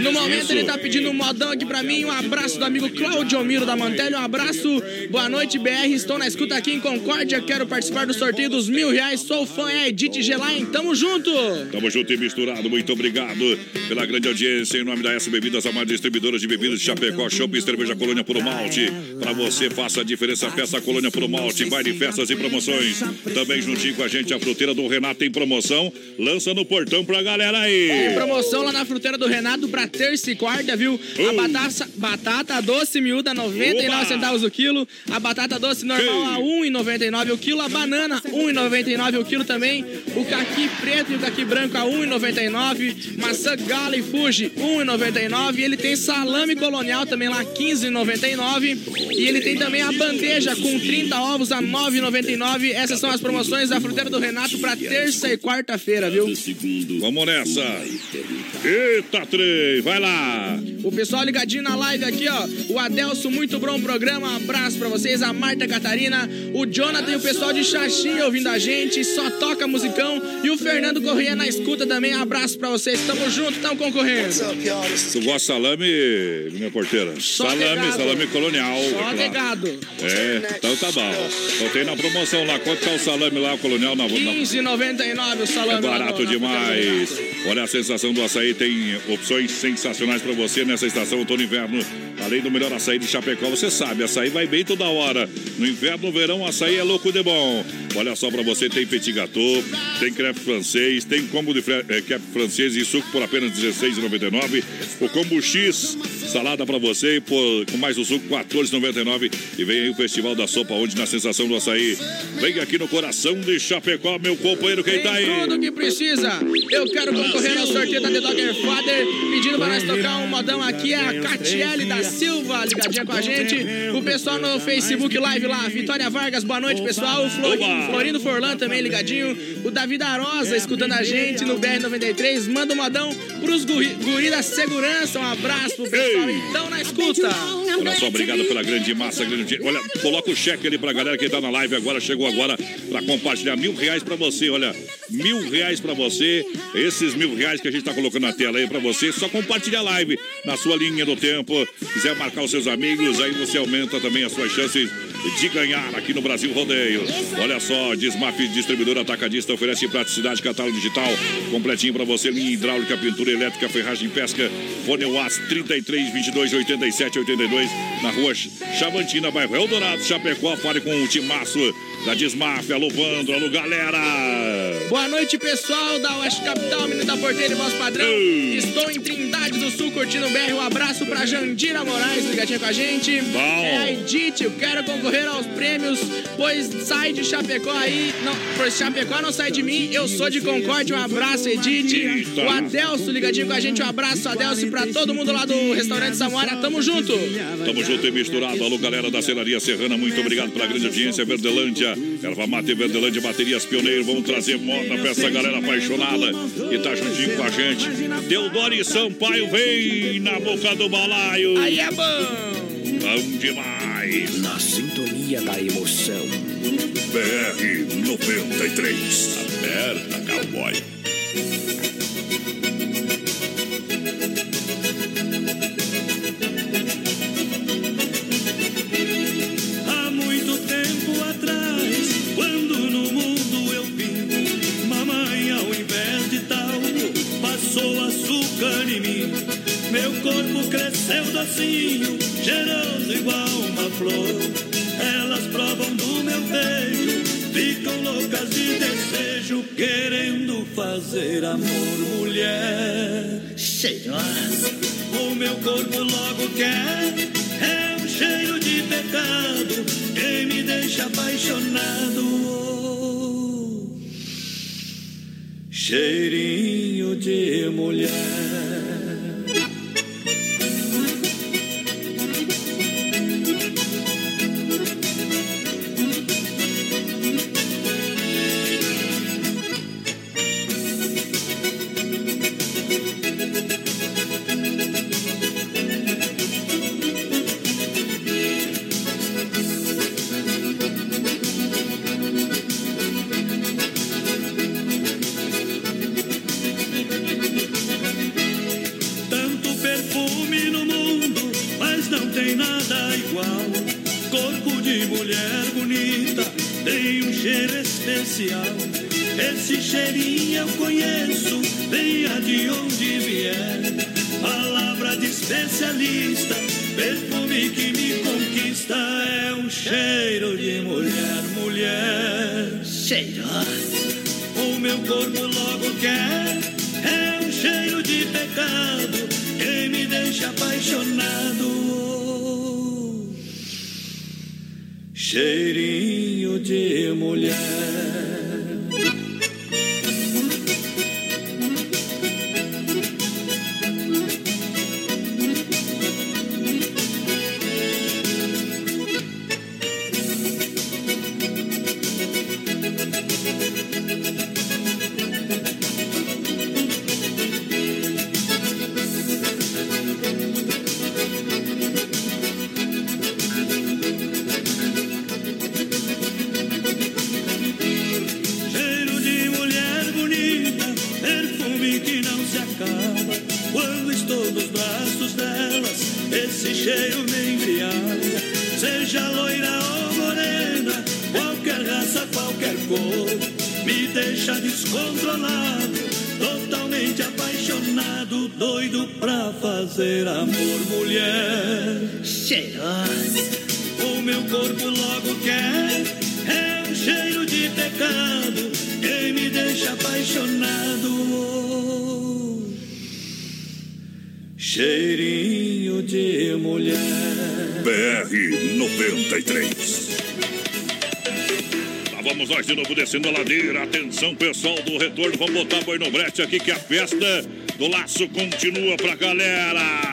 E: No momento ele tá pedindo um modão aqui pra mim. Um abraço do amigo Claudio Miro da Mantelha. Um abraço. Boa noite, BR. Estou na escuta aqui em Concórdia. Quero participar do sorteio dos mil reais. Sou fã, é Edith Gelain. Tamo junto.
C: Tamo junto e misturado. Muito obrigado pela grande audiência. Em nome da S Bebidas, a mais distribuidora de bebidas de Chapecó, Shopping e Cerveja Colônia Puro Malte. Pra você, faça a diferença. Peça a Colônia Puro Malte. Vai de festas e promoções. Também juntinho com a gente, a fruteira do Renato em promoção. Lança no portão pra galera
E: Tem
C: aí.
E: promoção lá na fruteira do Renato pra terça e quarta, viu? A batata, batata doce miúda, 99
C: Oba!
E: centavos o quilo. A batata doce normal a 1,99 o quilo. A banana, 1,99 o quilo também. O caqui preto e o caqui branco a 1,99. Maçã gala e fuji, 1,99. E ele tem salame colonial também lá, 15,99. E ele tem também a bandeja com 30 ovos a 9,99. Essas são as promoções da fruteira do Renato pra terça e quarta-feira, viu?
C: Vamos nessa. Eita, trem. Vai lá.
E: O pessoal ligadinho na live aqui, ó. O Adelso, muito bom programa. Um abraço pra vocês. A Marta Catarina, o Jonathan e o pessoal de Xaxim ouvindo a gente. Só toca musicão. E o Fernando Corrêa na escuta também. Abraço pra vocês. Tamo junto, tamo concorrendo.
C: Tu gosta de salame, minha porteira?
E: Só
C: salame,
E: pegado.
C: salame colonial. é
E: Só negado.
C: É, então tá bom. Então tem na promoção lá. Quanto tá o salame lá, colonial? Na, na...
E: 15,99 o salame.
C: É barato demais. Olha a sensação do açaí, tem opções sensacionais pra você nessa estação outono e inverno. Além do melhor açaí de Chapecó, você sabe, açaí vai bem toda hora. No inverno, no verão, açaí é louco de bom. Olha só pra você, tem petit gâteau, tem crepe francês, tem combo de eh, crepe francês e suco por apenas R$16,99. O combo X, salada pra você por, com mais o suco, R$14,99. E vem aí o Festival da Sopa, onde na sensação do açaí. Vem aqui no coração de Chapecó, meu companheiro, quem tá aí?
E: Tudo que precisa. Eu quero concorrer ao sorteio da The Dogger Father. Pedindo pra nós tocar um modão aqui é a Catiele da Silva, ligadinha com a gente. O pessoal no Facebook Live lá. Vitória Vargas, boa noite, pessoal. O O Florindo Forlan também ligadinho. O Davi da Rosa escutando a gente no BR-93. Manda um modão pros guri, guri da segurança. Um abraço pro pessoal. Então na escuta.
C: Olha só, obrigado pela grande massa, grande. Olha, coloca o cheque ali pra galera que tá na live agora, chegou agora pra compartilhar mil reais pra você. Olha, mil reais pra você. Esses mil reais que a gente tá colocando na tela aí pra você. Só compartilha a live na sua linha do tempo. Quiser marcar os seus amigos, aí você aumenta também as suas chances de ganhar aqui no Brasil Rodeio. Olha só, Desmaf Distribuidor Atacadista oferece praticidade, catálogo digital completinho pra você. Linha hidráulica, pintura elétrica, ferragem, pesca. Fone UAS 33 22 87 82 na rua Chavantina, bairro Eldorado, Chapecó. Fale com o timaço da Desmaf. Alô, Vandro, alô, galera.
E: Boa noite, pessoal da Oeste Capital, menino da porteira e voz padrão. Estou em Trindade do Sul curtindo o BR. Um abraço pra Jandira Moraes, ligadinha com a gente.
C: Bom.
E: É a Edith, eu quero concorrer aos prêmios, pois sai de Chapecó aí. Não, pois Chapecó não sai de mim, eu sou de Concórdia. Um abraço, Edith.
C: Eita.
E: O Adelso ligadinho com a gente. Um abraço, Adelso, e pra todo mundo lá do restaurante Samora. Tamo junto.
C: Tamo junto e misturado. Alô, galera da Celaria Serrana, muito obrigado pela grande audiência. Verdelândia, Erva Mate Verdelândia, Baterias Pioneiro. Vamos trazer moda pra essa galera apaixonada que tá juntinho com a gente. Deodoro e Sampaio, vem na boca do balaio.
E: Aí é bom.
C: Bom demais.
D: Na sintonia da emoção.
C: BR 93. Aperta, cowboy.
I: Cresceu docinho, cheiroso igual uma flor. Elas provam do meu beijo, ficam loucas de desejo, querendo fazer amor, mulher. Cheirosa. O meu corpo logo quer, é um cheiro de pecado, quem me deixa apaixonado. Cheirinho de mulher. Esse cheirinho eu conheço, venha de onde vier. Palavra de especialista, perfume que me conquista. É um cheiro de mulher, mulher. Cheirosa. O meu corpo logo quer, é um cheiro de pecado, quem me deixa apaixonado. Cheirinho de mulher.
C: Atenção, pessoal do retorno. Vamos botar boi no brete aqui que a festa do laço continua pra galera.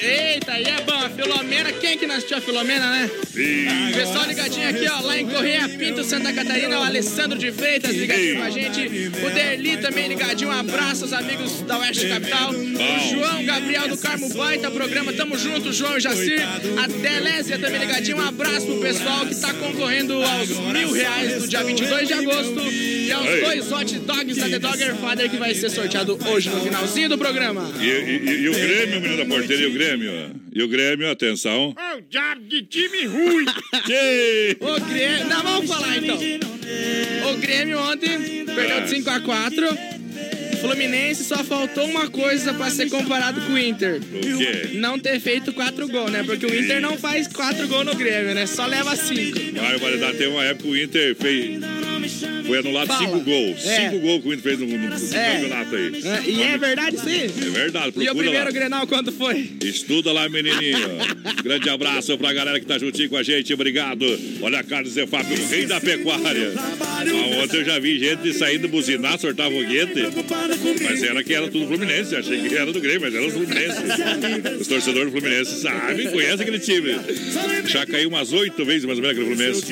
E: Eita, aí é bom. A Filomena, quem que não assistiu a Filomena, né?
C: Ih,
E: Pessoal ligadinho aqui, ó, lá em Correia Pinto, Santa Catarina, o Alessandro de Freitas ligadinho com a gente. O Derli também ligadinho, um abraço aos amigos da Oeste Capital. O João Gabriel do Carmo Baita, programa Tamo Junto, João e Jacir. A Delésia também ligadinho, um abraço pro pessoal que tá concorrendo aos mil reais do dia 22 de agosto.
C: Ei.
E: dois hot dogs da The Dogger Father que vai ser sorteado hoje no finalzinho do programa.
C: E, e- e o Grêmio, menino da porteira, e o Grêmio? E o Grêmio, atenção.
E: Ô, diabo de time ruim! O Grêmio. Não, vamos falar então. O Grêmio ontem perdeu de 5x4. Fluminense só faltou uma coisa pra ser comparado com o Inter.
C: O quê?
E: Não ter feito quatro gols, né? Porque o Inter não faz quatro gols no Grêmio, né? Só leva cinco.
C: Barbaridade, tem uma época que o Inter fez. Foi anulado
E: Fala.
C: cinco gols.
E: É.
C: Cinco gols que o Inter fez no, no- no
E: É.
C: campeonato aí.
E: É, E é verdade sim.
C: É verdade,
E: E o
C: procura
E: primeiro
C: lá.
E: Grenal quando foi?
C: Estuda lá, menininho. Grande abraço pra galera que tá juntinho com a gente. Obrigado. Olha Carlos Zefap, o rei da pecuária. Ah, ontem eu já vi gente saindo buzinar, soltar foguete. Mas era que era tudo Fluminense. Achei que era do Grêmio, mas era os Fluminense. Os torcedores do Fluminense sabem, conhecem aquele time. Já caiu umas oito vezes mais ou menos aquele Fluminense.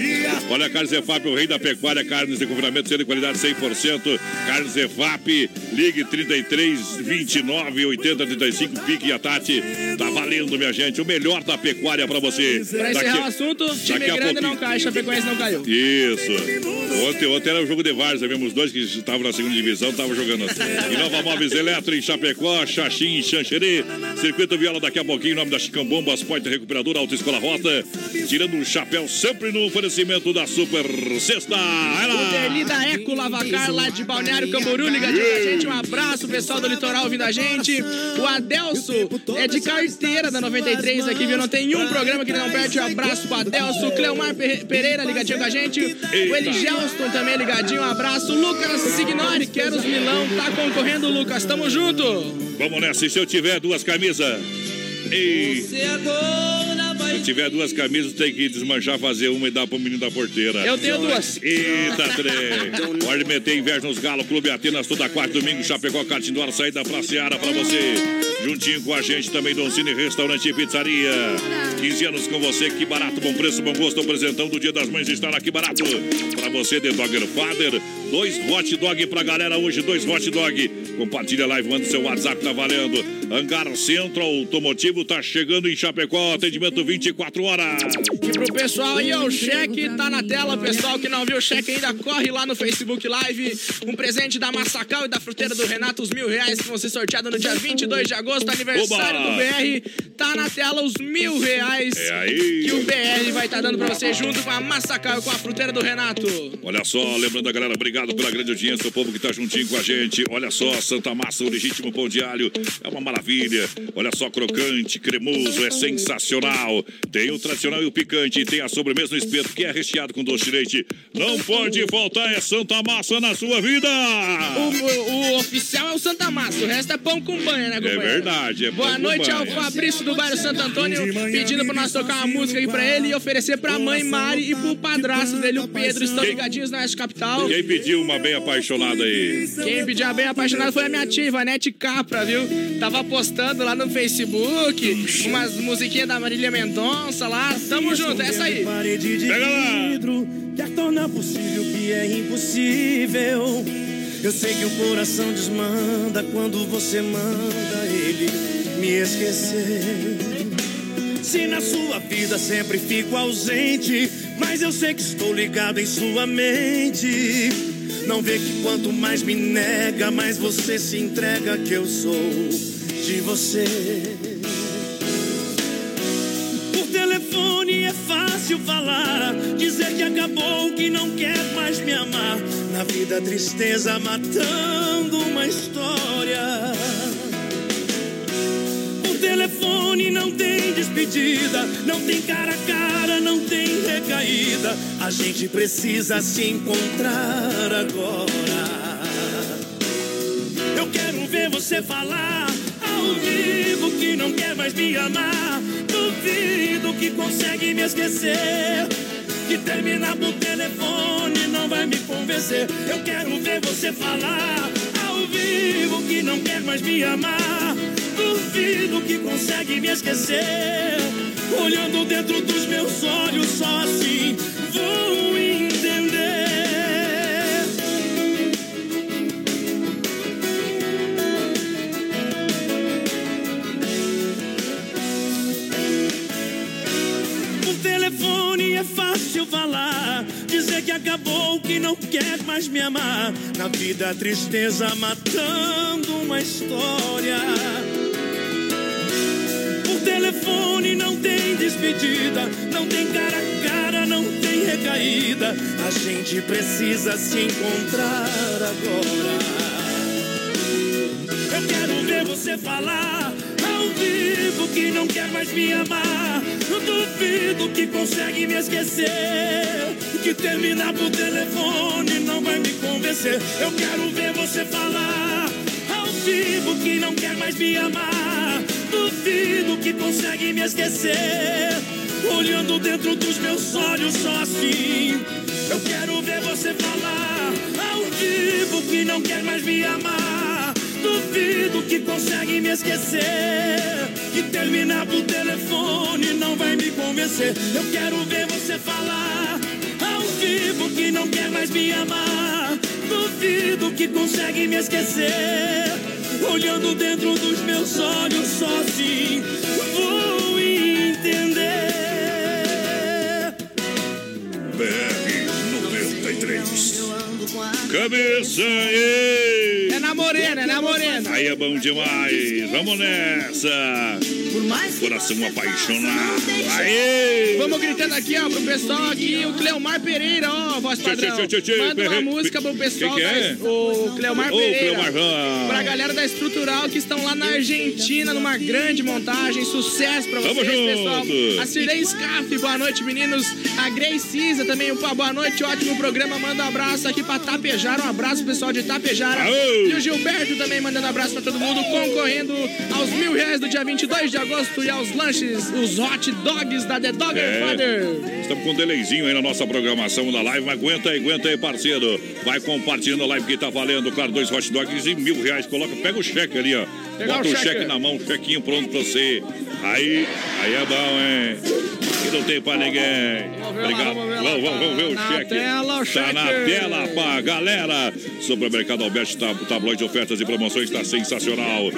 C: Olha Carlos Zefap, o rei da pecuária. Carnes de confinamento, sendo de qualidade 100%. Carlos Zefap, ligue 33 29 80 35. Pique e a Tati. Tá valendo, minha gente. O melhor da pecuária pra você.
E: Pra encerrar o assunto, time
C: daqui a
E: grande
C: pouquinho.
E: não cai, Chapecoense não caiu.
C: Isso. Ontem, ontem era o jogo de Várzea mesmo. Os dois que estavam na segunda divisão estavam jogando. E Nova Móveis Eletro em Chapecó, Xaxim em Xanxerê. Circuito Viola daqui a pouquinho. Em nome da Chicambomba, Asporte Recuperadora, Autoescola Rota. Tirando um chapéu sempre no oferecimento da Super Sexta.
E: O
C: lá.
E: Derli da Eco Lavacar, lá de Balneário Camboriú, ligadinho com a gente. Um abraço, pessoal do litoral ouvindo a gente. O Adelso é de carteira da 93 aqui, viu? Não tem um programa que não perde. Um abraço pro Adelso. O Cleomar Pe- Pereira ligadinho com a gente. O Eligelston também ligadinho. Um abraço. Lucas Signori, quero os Milão. Tá concorrendo, Lucas. Tamo junto.
C: Vamos nessa. E se eu tiver duas camisas? Ei. Se tiver duas camisas, tem que desmanchar, fazer uma e dar pro menino da porteira.
E: Eu tenho duas.
C: Eita, trem. Pode meter inveja nos galos. Clube Atenas, toda quarta domingo. Chapecó, Catindora, saída pra Seara pra você. Juntinho com a gente também, Don Cine Restaurante e Pizzaria. 15 anos com você, que barato, bom preço, bom gosto. O presentão do Dia das Mães está aqui barato. Pra você, The Dogger Father. Dois hot dog pra galera hoje, dois hot dog. Compartilha a live, manda seu WhatsApp, tá valendo. Hangar Centro Automotivo tá chegando em Chapecó, atendimento 24 horas.
E: E pro pessoal aí, ó, o cheque tá na tela. Pessoal que não viu o cheque ainda, corre lá no Facebook Live. Um presente da Massacal e da Fruteira do Renato, os mil reais que vão ser sorteados no dia 22 de agosto, aniversário
C: Oba!
E: do BR. Tá na tela os mil reais
C: É aí.
E: que o BR vai estar dando pra você junto com a Massacal e com a Fruteira do Renato.
C: Olha só, lembrando a galera, obrigado pela grande audiência, o povo que tá juntinho com a gente. Olha só, Santa Massa, o legítimo pão de alho, é uma maravilha. Olha só, crocante, cremoso, é sensacional. Tem o tradicional e o picante, e tem a sobremesa no espeto, que é recheado com doce de leite. Não pode faltar, é Santa Massa na sua vida!
E: O, o- o oficial é o Santa Massa, o resto é pão com banha, né,
C: É
E: companheiro?
C: verdade, é
E: Boa noite ao. Fabrício do bairro Santo Antônio, pedindo pra nós tocar uma música aqui pra ele e oferecer pra mãe Mari e pro padrasto dele, o Pedro. Estão ligadinhos na Oeste Capital.
C: Quem pediu uma bem apaixonada aí?
E: Quem pediu a bem apaixonado foi a minha tia, Ivanete Capra, viu? Tava postando lá no Facebook umas musiquinhas da Marília Mendonça lá. Tamo junto, é essa aí.
C: Pega lá.
I: quer tornar possível o que é impossível. Eu sei que o coração desmanda quando você manda ele me esquecer. Se na sua vida sempre fico ausente, mas eu sei que estou ligado em sua mente. Não vê que quanto mais me nega, mais você se entrega que eu sou de você. Por telefone é fácil falar, dizer que acabou, que não quer mais me amar. Na vida tristeza matando uma história. Telefone não tem despedida, não tem cara a cara, não tem recaída. A gente precisa se encontrar agora. Eu quero ver você falar ao vivo que não quer mais me amar. Duvido que consegue me esquecer. Que terminar por telefone não vai me convencer. Eu quero ver você falar ao vivo que não quer mais me amar. Duvido que consegue me esquecer. Olhando dentro dos meus olhos, só assim vou entender. Por telefone é fácil falar, dizer que acabou, que não quer mais me amar. Na vida a tristeza matando uma história. Telefone não tem despedida, não tem cara a cara, não tem recaída. A gente precisa se encontrar agora. Eu quero ver você falar ao vivo que não quer mais me amar. Eu duvido que consegue me esquecer. Que terminar por telefone não vai me convencer. Eu quero ver você falar ao vivo que não quer mais me amar. Duvido que consegue me esquecer. Olhando dentro dos meus olhos, só assim. Eu quero ver você falar ao vivo que não quer mais me amar. Duvido que consegue me esquecer. Que terminar por telefone não vai me convencer. Eu quero ver você falar ao vivo que não quer mais me amar. Duvido que consegue me esquecer. Olhando dentro dos meus olhos, só assim vou entender.
C: 93. Cabeça e.
E: É na morena, é na morena.
C: Aí é bom demais. Vamos nessa. Coração apaixonado. Aê!
E: Vamos gritando aqui, ó, pro pessoal aqui, o Cleomar Pereira, ó, voz padrão. Manda uma música pro pessoal
C: Quem que é?
E: da- o Cleomar Pereira.
C: Cleomar, ah.
E: Pra galera da Estrutural que estão lá na Argentina, numa grande montagem. Sucesso pra vocês,
C: Tamo
E: pessoal.
C: junto.
E: A Cirlei Scaff, boa noite, meninos. A Grace Cisa também, opa, boa noite, ótimo programa. Manda um abraço aqui pra Tapejara, um abraço pessoal de Tapejara.
C: Aô.
E: E o Gilberto também mandando abraço pra todo mundo, concorrendo aos mil reais do dia 22 de agosto e aos lanches, os hot dogs da The Dogger
C: É.
E: Father.
C: Estamos com um delayzinho aí na nossa programação da live, mas aguenta aí, aguenta aí, parceiro. Vai compartilhando a live que tá valendo, claro, dois hot dogs e mil reais. Coloca, pega o cheque ali, ó.
E: Pegar
C: Bota
E: o cheque.
C: cheque na mão, o chequinho pronto pra você. Aí, aí é bom, hein? Que não tem pra ninguém. Obrigado.
E: vamos
C: Vamos, ver o
E: na
C: cheque.
E: tela, o
C: Tá
E: cheque.
C: na tela pra galera. Supermercado Alberto, tab- tabloide de ofertas e promoções tá sensacional.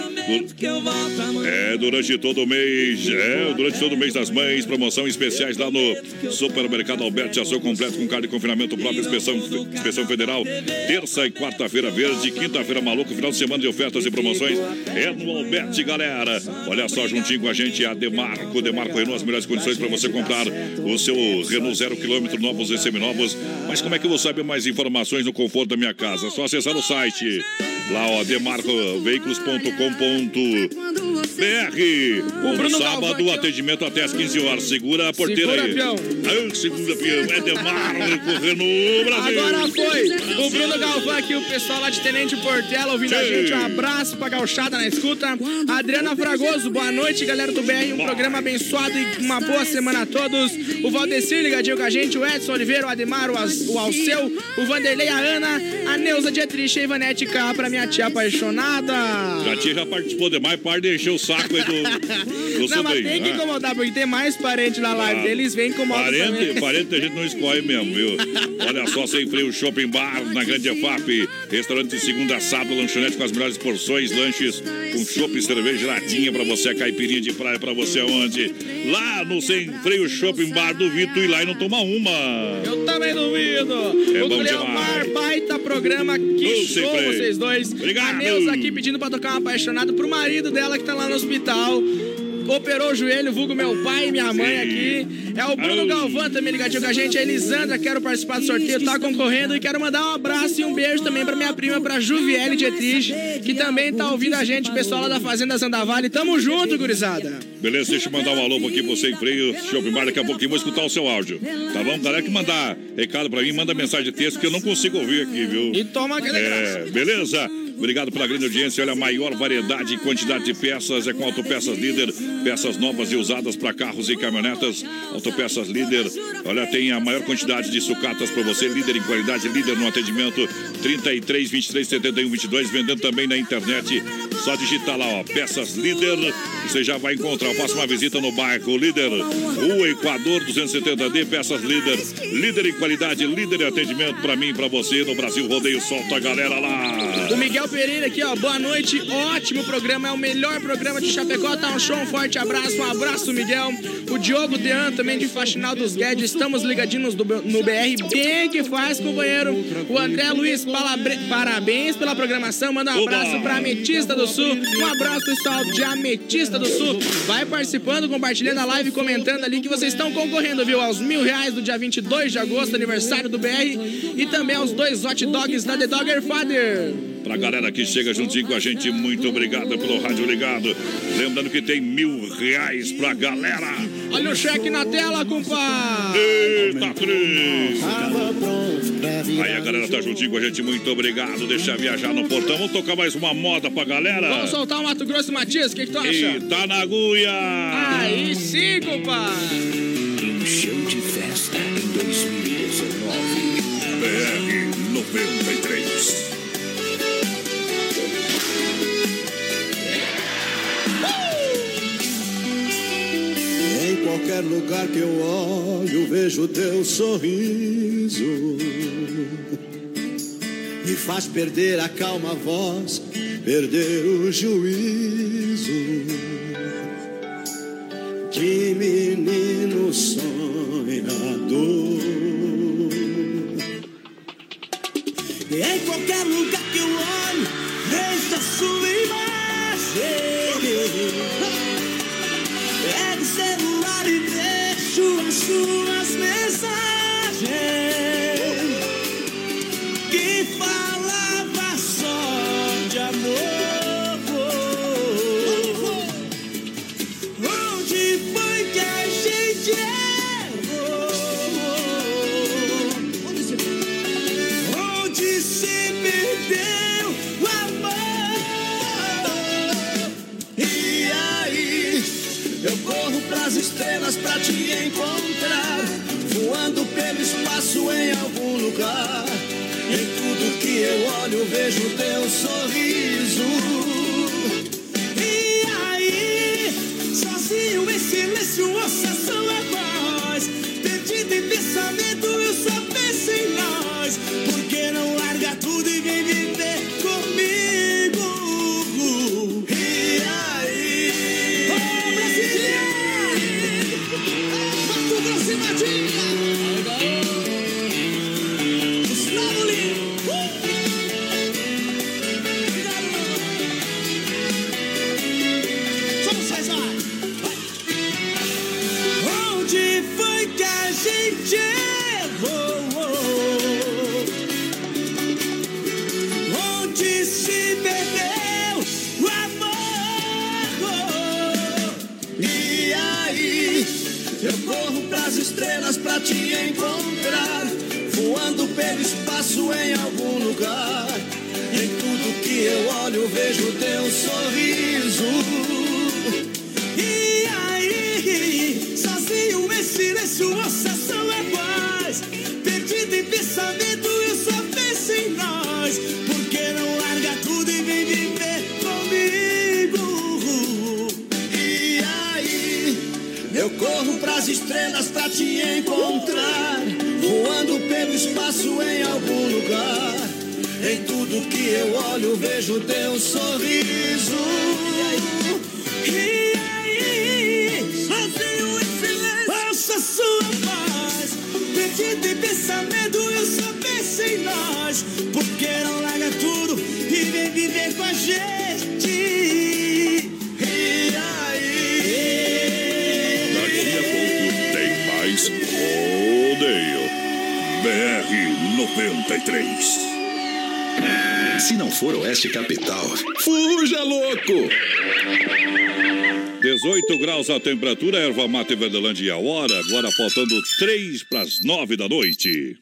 C: É, durante todo o mês, é, durante todo o mês das mães, promoção especiais lá no Supermercado Alberto, ação completo com carne de confinamento próprio, inspeção, inspeção federal, terça e quarta-feira verde, quinta-feira maluco, final de semana de ofertas e promoções, é no Alberti, galera. Olha só, juntinho com a gente, a Demarco, Demarco Renault, as melhores condições para você comprar o seu Renault zero quilômetro, novos e seminovos. Mas como é que eu vou saber mais informações no conforto da minha casa? É só acessar o site, lá ó, demarcoveículos.com.br.
E: O Bruno
C: No
E: Galvão
C: sábado,
E: ó.
C: atendimento até às 15 horas. Segura a porteira
E: Segura,
C: aí.
E: peão.
C: Aí, segura, peão. É Demarco Renault Brasil.
E: Agora foi o Bruno Galvão aqui, o pessoal lá de Tenente Portela ouvindo a
C: Sim.
E: gente. Um abraço pra gauchada na escuta. Adriana Fragoso, boa noite, galera do BR. Um programa abençoado e uma boa semana a todos. O Valdecir ligadinho com a gente, o Edson Oliveira, o Ademar, o, As- o Alceu, o Vanderlei, a Ana, a Neuza Dietrich e a Ivanete K pra minha tia apaixonada.
C: Já tinha já participou demais, para de encher o saco aí do, do
E: Não, mas tem que
C: né?
E: incomodar, porque tem mais parente na live
C: Ah,
E: deles, vem incomodar
C: Parente,
E: também.
C: parente a gente não escolhe mesmo, viu? Olha só, sem freio, shopping bar na Grande EFAP. Restaurante segunda a sábado, lanchonete com as melhores porções, lanches com chopp e cerveja geladinha pra você, a caipirinha de praia pra você aonde? Lá no Sem Freio Shopping Bar do Vitor e lá e não toma uma.
E: Eu também duvido.
C: É
E: o
C: bom
E: Cleomar,
C: demais.
E: baita programa. Que
C: Ô,
E: show vocês dois.
C: Obrigado.
E: A Neuza aqui pedindo pra tocar uma apaixonada pro marido dela que tá lá no hospital. Operou o joelho, vulgo meu pai e minha mãe aqui. É o Bruno. Galvão também ligadinho com a gente. A Elisandra, quero participar do sorteio, tá concorrendo. E quero mandar um abraço e um beijo também pra minha prima, pra Juviele Dietrich, que também tá ouvindo a gente, pessoal lá da Fazenda Zandavale. Tamo junto, gurizada.
C: Beleza, deixa eu mandar um alô aqui pra você em freio, Shopping Bar, daqui a pouquinho vou escutar o seu áudio. Tá bom? Galera que mandar recado pra mim, manda mensagem de texto que eu não consigo ouvir aqui, viu?
E: E toma aquele graça.
C: É, beleza? Obrigado pela grande audiência. Olha, a maior variedade e quantidade de peças é com Autopeças Líder. Peças novas e usadas para carros e caminhonetas. Autopeças Líder. Olha, tem a maior quantidade de sucatas para você. Líder em qualidade, líder no atendimento. 33, 23, 71, 22. Vendendo também na internet. Só digitar lá, ó, Peças Líder. Você já vai encontrar. Faça uma visita no bairro Líder, Rua Equador 270D, Peças Líder. Líder em qualidade, líder em atendimento pra mim e pra você no Brasil Rodeio. Solta a galera lá.
E: O Miguel Pereira aqui, ó. Boa noite, ótimo programa. É o melhor programa de Chapecó. Tá um show, um forte abraço. Um abraço, Miguel. O Diogo Dean, também de Faxinal dos Guedes. Estamos ligadinhos do- no BR. Bem que faz, companheiro. O André Luiz, palabre- parabéns pela programação. Manda um abraço pra Ametista do Sul. Um abraço, pessoal de Ametista do Sul. Vai participando, compartilhando a live, comentando ali que vocês estão concorrendo, viu? Aos mil reais do dia 22 de agosto, aniversário do BR. E também aos dois hot dogs da The Dogger Father.
C: Pra galera que chega juntinho com a gente, muito obrigado pelo rádio ligado. Lembrando que tem mil reais pra galera.
E: Olha o cheque na tela, compadre.
C: Eita, três. Aí a galera tá juntinho com a gente, muito obrigado. Deixa viajar no portão. Vamos tocar mais uma moda pra galera.
E: Vamos soltar o Mato Grosso e Matias, o que, que tu acha?
C: E tá na agulha.
E: Aí sim, compadre.
D: Encheu de festa em 2019.
C: BR 93.
B: Qualquer lugar que eu olho, vejo teu sorriso. Me faz perder a calma voz, perder o juízo. Que menino sonhador. Em qualquer lugar que eu olho, vejo a sua imagem. Pego o celular e vejo as suas mensagens que falava encontrar, voando pelo espaço em algum lugar. Em tudo que eu olho, vejo teu sorriso. E aí, sozinho em silêncio, ouça pra te espaço em algum lugar. Em tudo que eu olho, vejo teu sorriso. E aí, sozinho em silêncio, ouça sua voz. Perdido em pensamento, eu só penso em nós. Por que não larga tudo e vem viver com a gente?
C: 93.
M: Se não for Oeste Capital, fuja louco!
C: 18 graus a temperatura, erva mate Verdelândia e a hora, agora faltando 3 para as 9 da noite.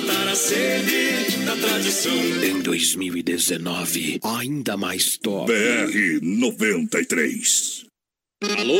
I: Matar a sede da tradição.
D: Em 2019, ainda mais top.
C: BR 93.
N: Alô,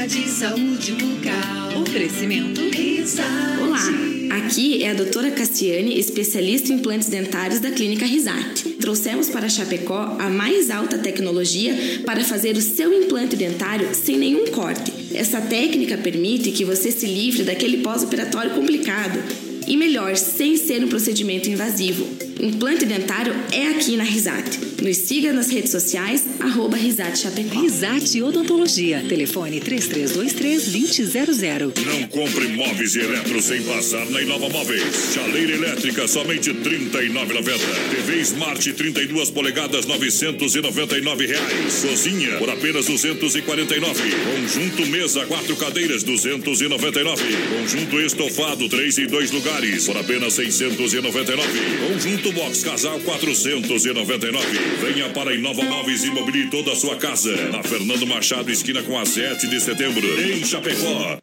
O: Dica de saúde bucal.
P: Oferecimento.
O: Risate.
P: Olá, aqui é a doutora Cassiane, especialista em implantes dentários da Clínica Risate. Trouxemos para Chapecó a mais alta tecnologia para fazer o seu implante dentário sem nenhum corte. Essa técnica permite que você se livre daquele pós-operatório complicado. E melhor, sem ser um procedimento invasivo. Implante dentário é aqui na Risate. Nos siga nas redes sociais, arroba Risate Chapecó.
K: Risate Odontologia. Telefone 3323-2000.
C: Não compre móveis e eletros sem passar na Inova Móveis. Chaleira elétrica, somente R$ 39,90. TV Smart 32 polegadas, 999 reais. Cozinha, por apenas R$ 249. Conjunto mesa, quatro cadeiras, R$ 299. Conjunto estofado, três e dois lugares, por apenas R$ 699. Conjunto box casal, R$ 499. Venha para a Inova Móveis e mobile toda a sua casa. Na Fernando Machado, esquina com a 7 de setembro, em Chapecó.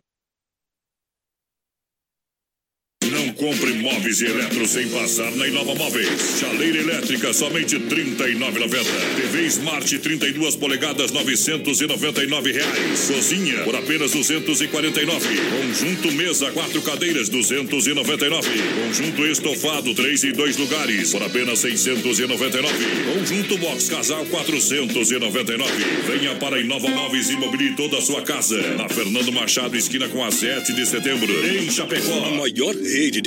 C: Compre móveis e eletros sem passar na Inova Móveis. Chaleira elétrica, somente R$ 39,90. TV Smart 32 polegadas, 999 reais. Cozinha, por apenas R$ 249. Conjunto mesa, quatro cadeiras, R$ 299. Conjunto estofado, três e dois lugares, por apenas R$ 699. Conjunto box casal, R$ 499. Venha para a Inova Móveis e mobile toda a sua casa. Na Fernando Machado, esquina com a 7 de setembro, em Chapecó.
H: A maior rede de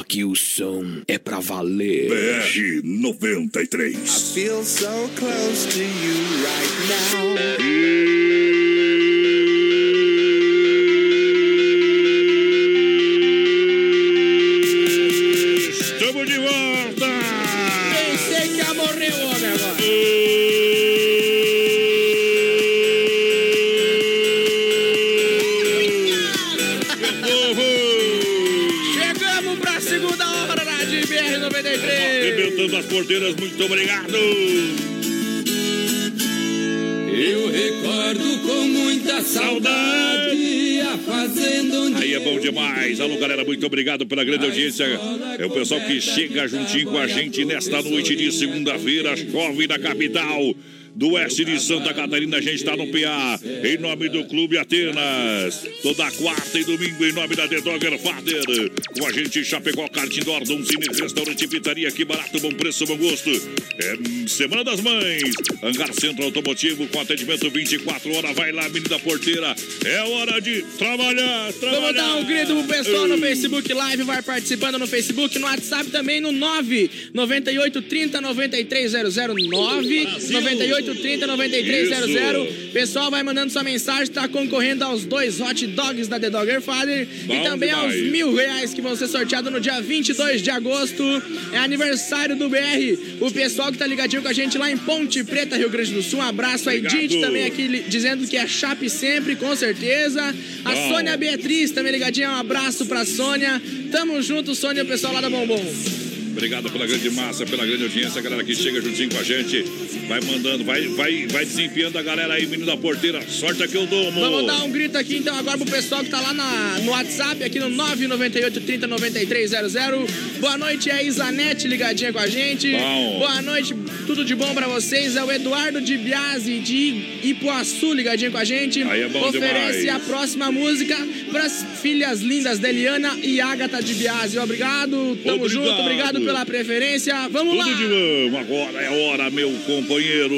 D: Aqui o som é pra valer.
C: BR 93.
B: I feel so close to you right now.
C: Muito obrigado!
B: Eu recordo com muita saudade a fazenda onde
C: Aí é bom demais. Alô, galera, muito obrigado pela grande audiência. É o pessoal que chega juntinho com a gente nesta noite de segunda-feira. Chove na capital. Do Oeste de Santa Catarina. A gente está no PA, em nome do Clube Atenas. Toda quarta e domingo, em nome da The Dogger Father. Com a gente, Chapecó, Kart Indoor, Donzini, Restaurante Pitaria, que barato, bom preço, bom gosto. É Semana das Mães. Hangar Centro Automotivo, com atendimento 24 horas. Vai lá, menina porteira. É hora de trabalhar, trabalhar.
E: Vamos dar um grito pro pessoal no Facebook Live, vai participando no Facebook, no WhatsApp também no 9 98 30 9300 9 98 30 9300.
C: Isso.
E: Pessoal vai mandando sua mensagem, tá concorrendo aos dois hot dogs da The Dogger Father
C: Bom
E: e também
C: demais.
E: aos mil reais que vão ser sorteados no dia 22 de agosto. É aniversário do BR. O pessoal que tá ligadinho com a gente lá em Ponte Preta, Rio Grande do Sul. Um abraço. A
C: Obrigado.
E: Edith também aqui dizendo que é chape sempre, com certeza. A
C: Bom.
E: Sônia Beatriz também ligadinha. Um abraço pra Sônia. Tamo junto, Sônia, o pessoal lá da Bombom.
C: Obrigado pela grande massa, pela grande audiência, a galera que chega juntinho com a gente. Vai mandando, vai, vai, vai desempenhando a galera aí, menino da porteira. Sorte aqui eu dou, amor.
E: Vamos dar um grito aqui então agora pro pessoal que tá lá na- no WhatsApp, aqui no 998 30 9300. Boa noite, é a Isanete ligadinha com a gente.
C: Bom.
E: Boa noite, tudo de bom pra vocês. É o Eduardo de Biase de Ipuaçu ligadinho com a gente.
C: Aí é bom
E: Oferece
C: demais.
E: a próxima música pras filhas lindas da Eliana e Agatha de Biase. Obrigado, tamo
C: Obrigado.
E: junto, obrigado pela preferência. Vamos lá.
C: Tudo de bom, agora é hora, meu companheiro.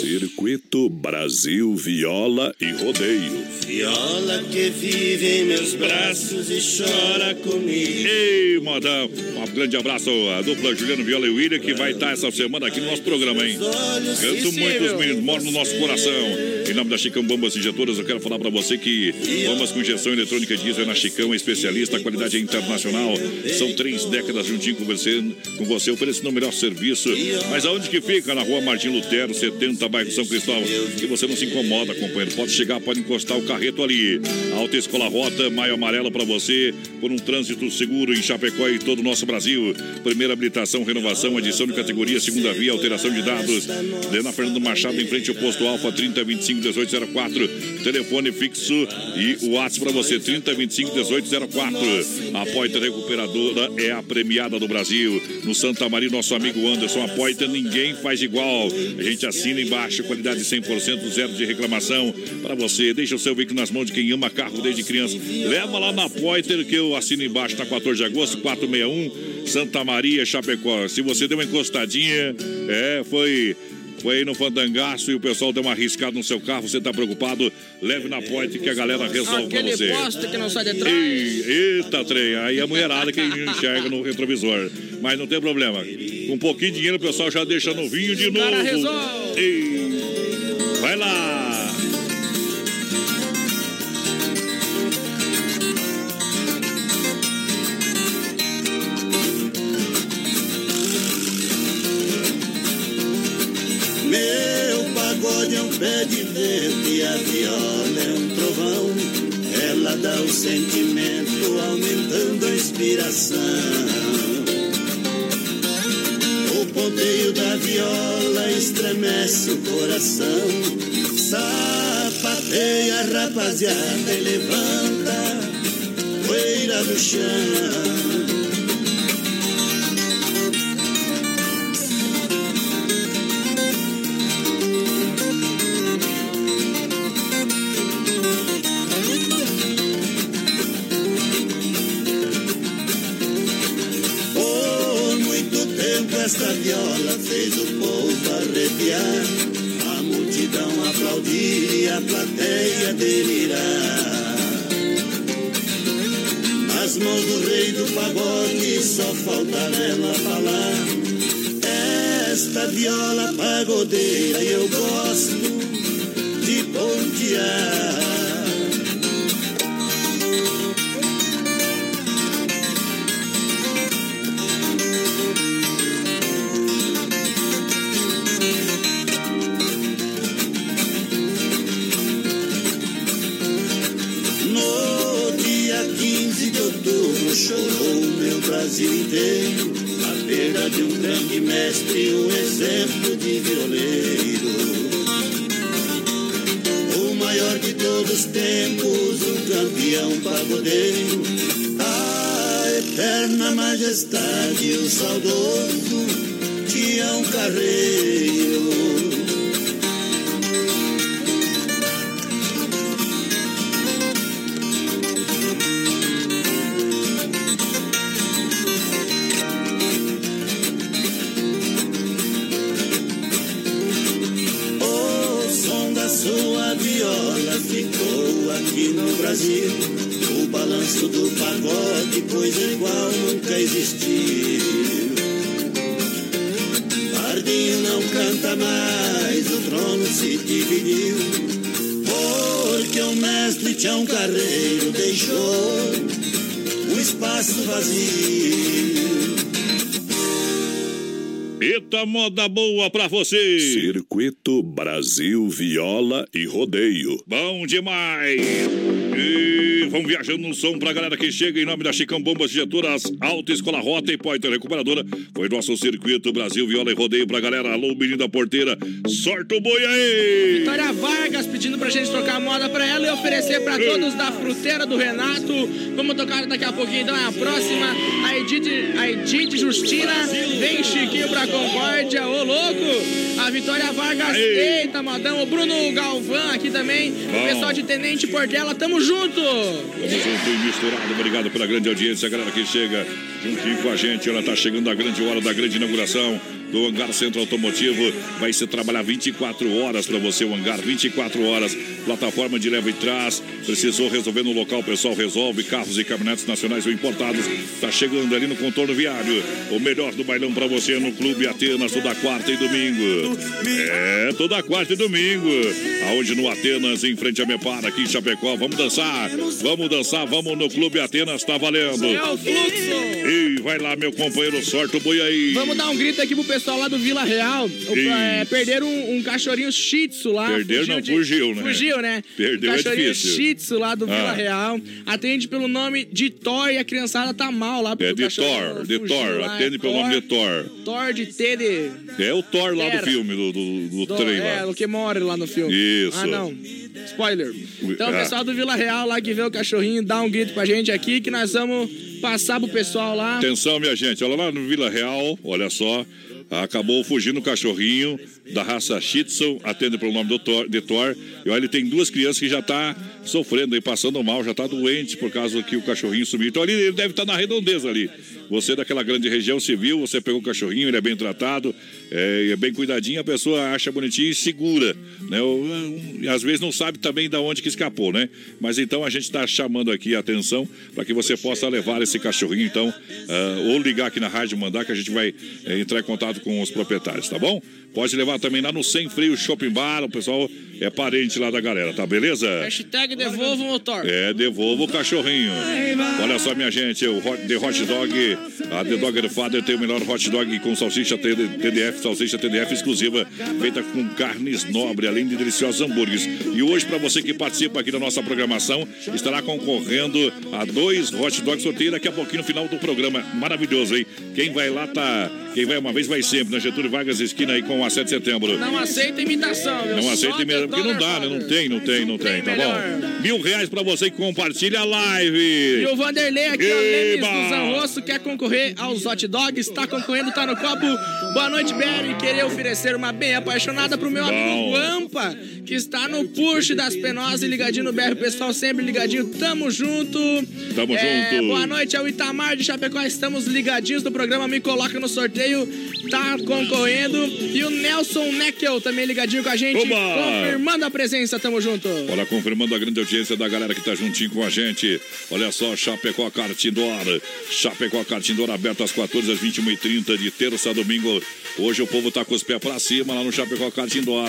Q: Circuito Brasil Viola e Rodeio.
J: Viola que vive em meus braços e chora comigo.
C: Ei, modão, um grande abraço à dupla Juliano Viola e William, que vai estar essa semana aqui no nosso programa, hein? Canto muito os meninos, moram no nosso coração. Em nome da Chicão Bombas Injetoras, eu quero falar pra você que bombas com injeção eletrônica diesel é na Chicão, é especialista, qualidade é internacional. São três décadas juntinho com você, com você oferecendo o melhor serviço. Mas aonde que fica? Na rua Martim Lutero, 70, bairro São Cristóvão. Que você não se incomoda, companheiro. Pode chegar, pode encostar o carreto ali. Alta Escola Rota, Maio Amarelo pra você, por um trânsito seguro em Chapecó e todo o nosso Brasil. Primeira habilitação, renovação, edição de categoria, segunda via, alteração de dados. Lena Fernando Machado, em frente ao posto Alfa, 3025 1804. Telefone fixo e o WhatsApp pra você, 3025 1804. A Poiter Recuperadora é a premiada do Brasil. No Santa Maria, nosso amigo Anderson, a Poiter ninguém faz igual. A gente assina embaixo, qualidade 100%, zero de reclamação para você. Deixa o seu veículo nas mãos de quem ama carro desde criança. Leva lá na Poiter que eu assino embaixo, tá 14 de agosto, 461, Santa Maria, Chapecó. Se você deu uma encostadinha, é, foi. Foi aí no Fandangaço e o pessoal deu uma arriscada no seu carro, você tá preocupado, leve na Poiter que a galera resolve pra
E: Aquele
C: você.
E: poste que não sai de trás.
C: Ei, eita, trem. Aí a mulherada que enxerga no retrovisor. Mas não tem problema. Com um pouquinho de dinheiro, o pessoal já deixa no vinho de
E: O
C: novo.
E: cara resolve.
C: Ei, vai lá.
J: Pagode é um pé de vento e a viola é um trovão. Ela dá o sentimento, aumentando a inspiração. O ponteio da viola estremece o coração. Sapateia, rapaziada, e levanta poeira do chão. Viola fez o povo arrepiar, a multidão aplaudir e a plateia delirar. Nas mãos do rei do pagode só falta ela falar. Esta viola pagodeira eu gosto de pontear. Chorou o meu Brasil inteiro a perda de um grande mestre, um exemplo de violeiro. O maior de todos os tempos, um campeão pagodeiro, a eterna majestade, o saudoso Tião Carreiro.
I: Do pagode, coisa igual nunca existiu. Pardinho não canta mais, o trono se dividiu. Porque o mestre Tião Carreiro deixou o espaço vazio.
C: Eita moda boa pra você!
Q: Circuito Brasil Viola e Rodeio.
C: Bom demais! E vamos viajando no som pra galera que chega em nome da Chicão Bombas Injetoras, Alta Escola Rota e Poiter Recuperadora. Foi nosso Circuito Brasil Viola e Rodeio pra galera. Alô, menino da porteira, sorte o boi aí!
E: Vitória Vargas pedindo pra gente tocar a moda pra ela e oferecer pra todos da fruteira do Renato. Vamos tocar daqui a pouquinho, então é a próxima. A Edith, a Edith Justina, vem Chiquinho pra Concórdia, ô louco! A Vitória Vargas, eita modão, o Bruno Galvão aqui também,
C: Bom.
E: o pessoal de Tenente Portela, tamo junto!
C: Tamo junto e misturado. Obrigado pela grande audiência, a galera que chega juntinho com a gente. Ela tá chegando a grande hora da grande inauguração do Hangar Centro Automotivo. Vai se trabalhar 24 horas para você, o Hangar, 24 horas. Plataforma de leva e trás. Precisou resolver no local, o pessoal resolve. Carros e caminhonetes nacionais ou importados. Tá chegando ali no contorno viário. O melhor do bailão para você no Clube Atenas, toda quarta e domingo. É, toda quarta e domingo. Aonde no Atenas, em frente a Mepara, aqui em Chapecó. Vamos dançar, vamos dançar, vamos no Clube Atenas, tá valendo.
E: É o fluxo!
C: E vai lá, meu companheiro, sorte o boi aí.
E: Vamos dar um grito aqui pro pessoal lá do Vila Real. O- é, perderam um, um cachorrinho shih tzu lá.
C: Perderam, não,
E: de-
C: fugiu, né?
E: Fugiu, né?
C: Perdeu,
E: um
C: é
E: cachorrinho
C: difícil.
E: shih tzu lá do Vila
C: Ah.
E: Real. Atende pelo nome de Thor e a criançada tá mal lá.
C: É de Thor, de
E: fugiu
C: Thor,
E: lá.
C: atende pelo nome de Thor.
E: Thor de T de...
C: É o Thor lá do filme, do, do, do
E: do-
C: trem
E: é,
C: lá.
E: o que mora lá no filme.
C: Isso.
E: Ah, não. Spoiler. Então, o
C: Ah.
E: pessoal do Vila Real lá que vê o cachorrinho, dá um grito pra gente aqui que nós vamos passar pro pessoal lá.
C: Atenção, minha gente, olha lá no Vila Real, olha só. Acabou fugindo o cachorrinho da raça Shih atende pelo nome do Thor, de Thor. E olha, ele tem duas crianças que já tá sofrendo aí, passando mal, já tá doente por causa que o cachorrinho sumiu. Então ali ele deve estar na redondeza ali. Você daquela grande região civil, você pegou o cachorrinho, ele é bem tratado, é, é bem cuidadinho, a pessoa acha bonitinho e segura. Né? O- e às vezes não sabe também da onde que escapou, né? Mas então a gente está chamando aqui a atenção para que você possa levar esse cachorrinho, então, ah, ou ligar aqui na rádio, mandar que a gente vai eh, entrar em contato com os proprietários, tá bom? Pode levar também lá no Sem Freio Shopping Bar, o pessoal é parente lá da galera, tá beleza?
E: Hashtag devolvam o Thor.
C: É, devolva o cachorrinho. Olha só, minha gente, o hot, The Hot Dog, a The Dogger Father tem o melhor hot dog com salsicha TD TDF, salsicha TDF exclusiva, feita com carnes nobres, além de deliciosos hambúrgueres. E hoje, para você que participa aqui da nossa programação, estará concorrendo a dois hot dogs sorteio daqui a pouquinho no final do programa. Maravilhoso, hein? Quem vai lá tá. Quem vai uma vez vai sempre, na Getúlio Vargas, esquina aí com a 7 de setembro.
E: Não aceita imitação, viu?
C: Não aceita mesmo, porque não dá, né? Não tem, não tem, não tem, tá bom? Mil reais pra você que compartilha a live.
E: E o Vanderlei aqui, ó, Lemes
C: Eba!
E: do Zanrosso, quer concorrer aos hot dogs, tá concorrendo, tá no copo. Boa noite, Berry. Queria oferecer uma bem apaixonada pro meu amigo Guampa, que está no push das penosas e ligadinho no BR. Pessoal, sempre ligadinho, tamo junto.
C: Tamo
E: É,
C: junto.
E: Boa noite ao Itamar de Chapecó, estamos ligadinhos do programa, me coloca no sorteio, tá concorrendo. E o Nelson Neckel também ligadinho com a gente,
C: Oba!
E: confirmando a presença, tamo junto.
C: Olha, confirmando a grande audiência da galera que tá juntinho com a gente. Olha só, Chapecó Cartindor. Chapecó Cartindor aberto às 14 às 21h30 de terça a domingo. Hoje o povo tá com os pés pra cima lá no Chapecó Cartindor.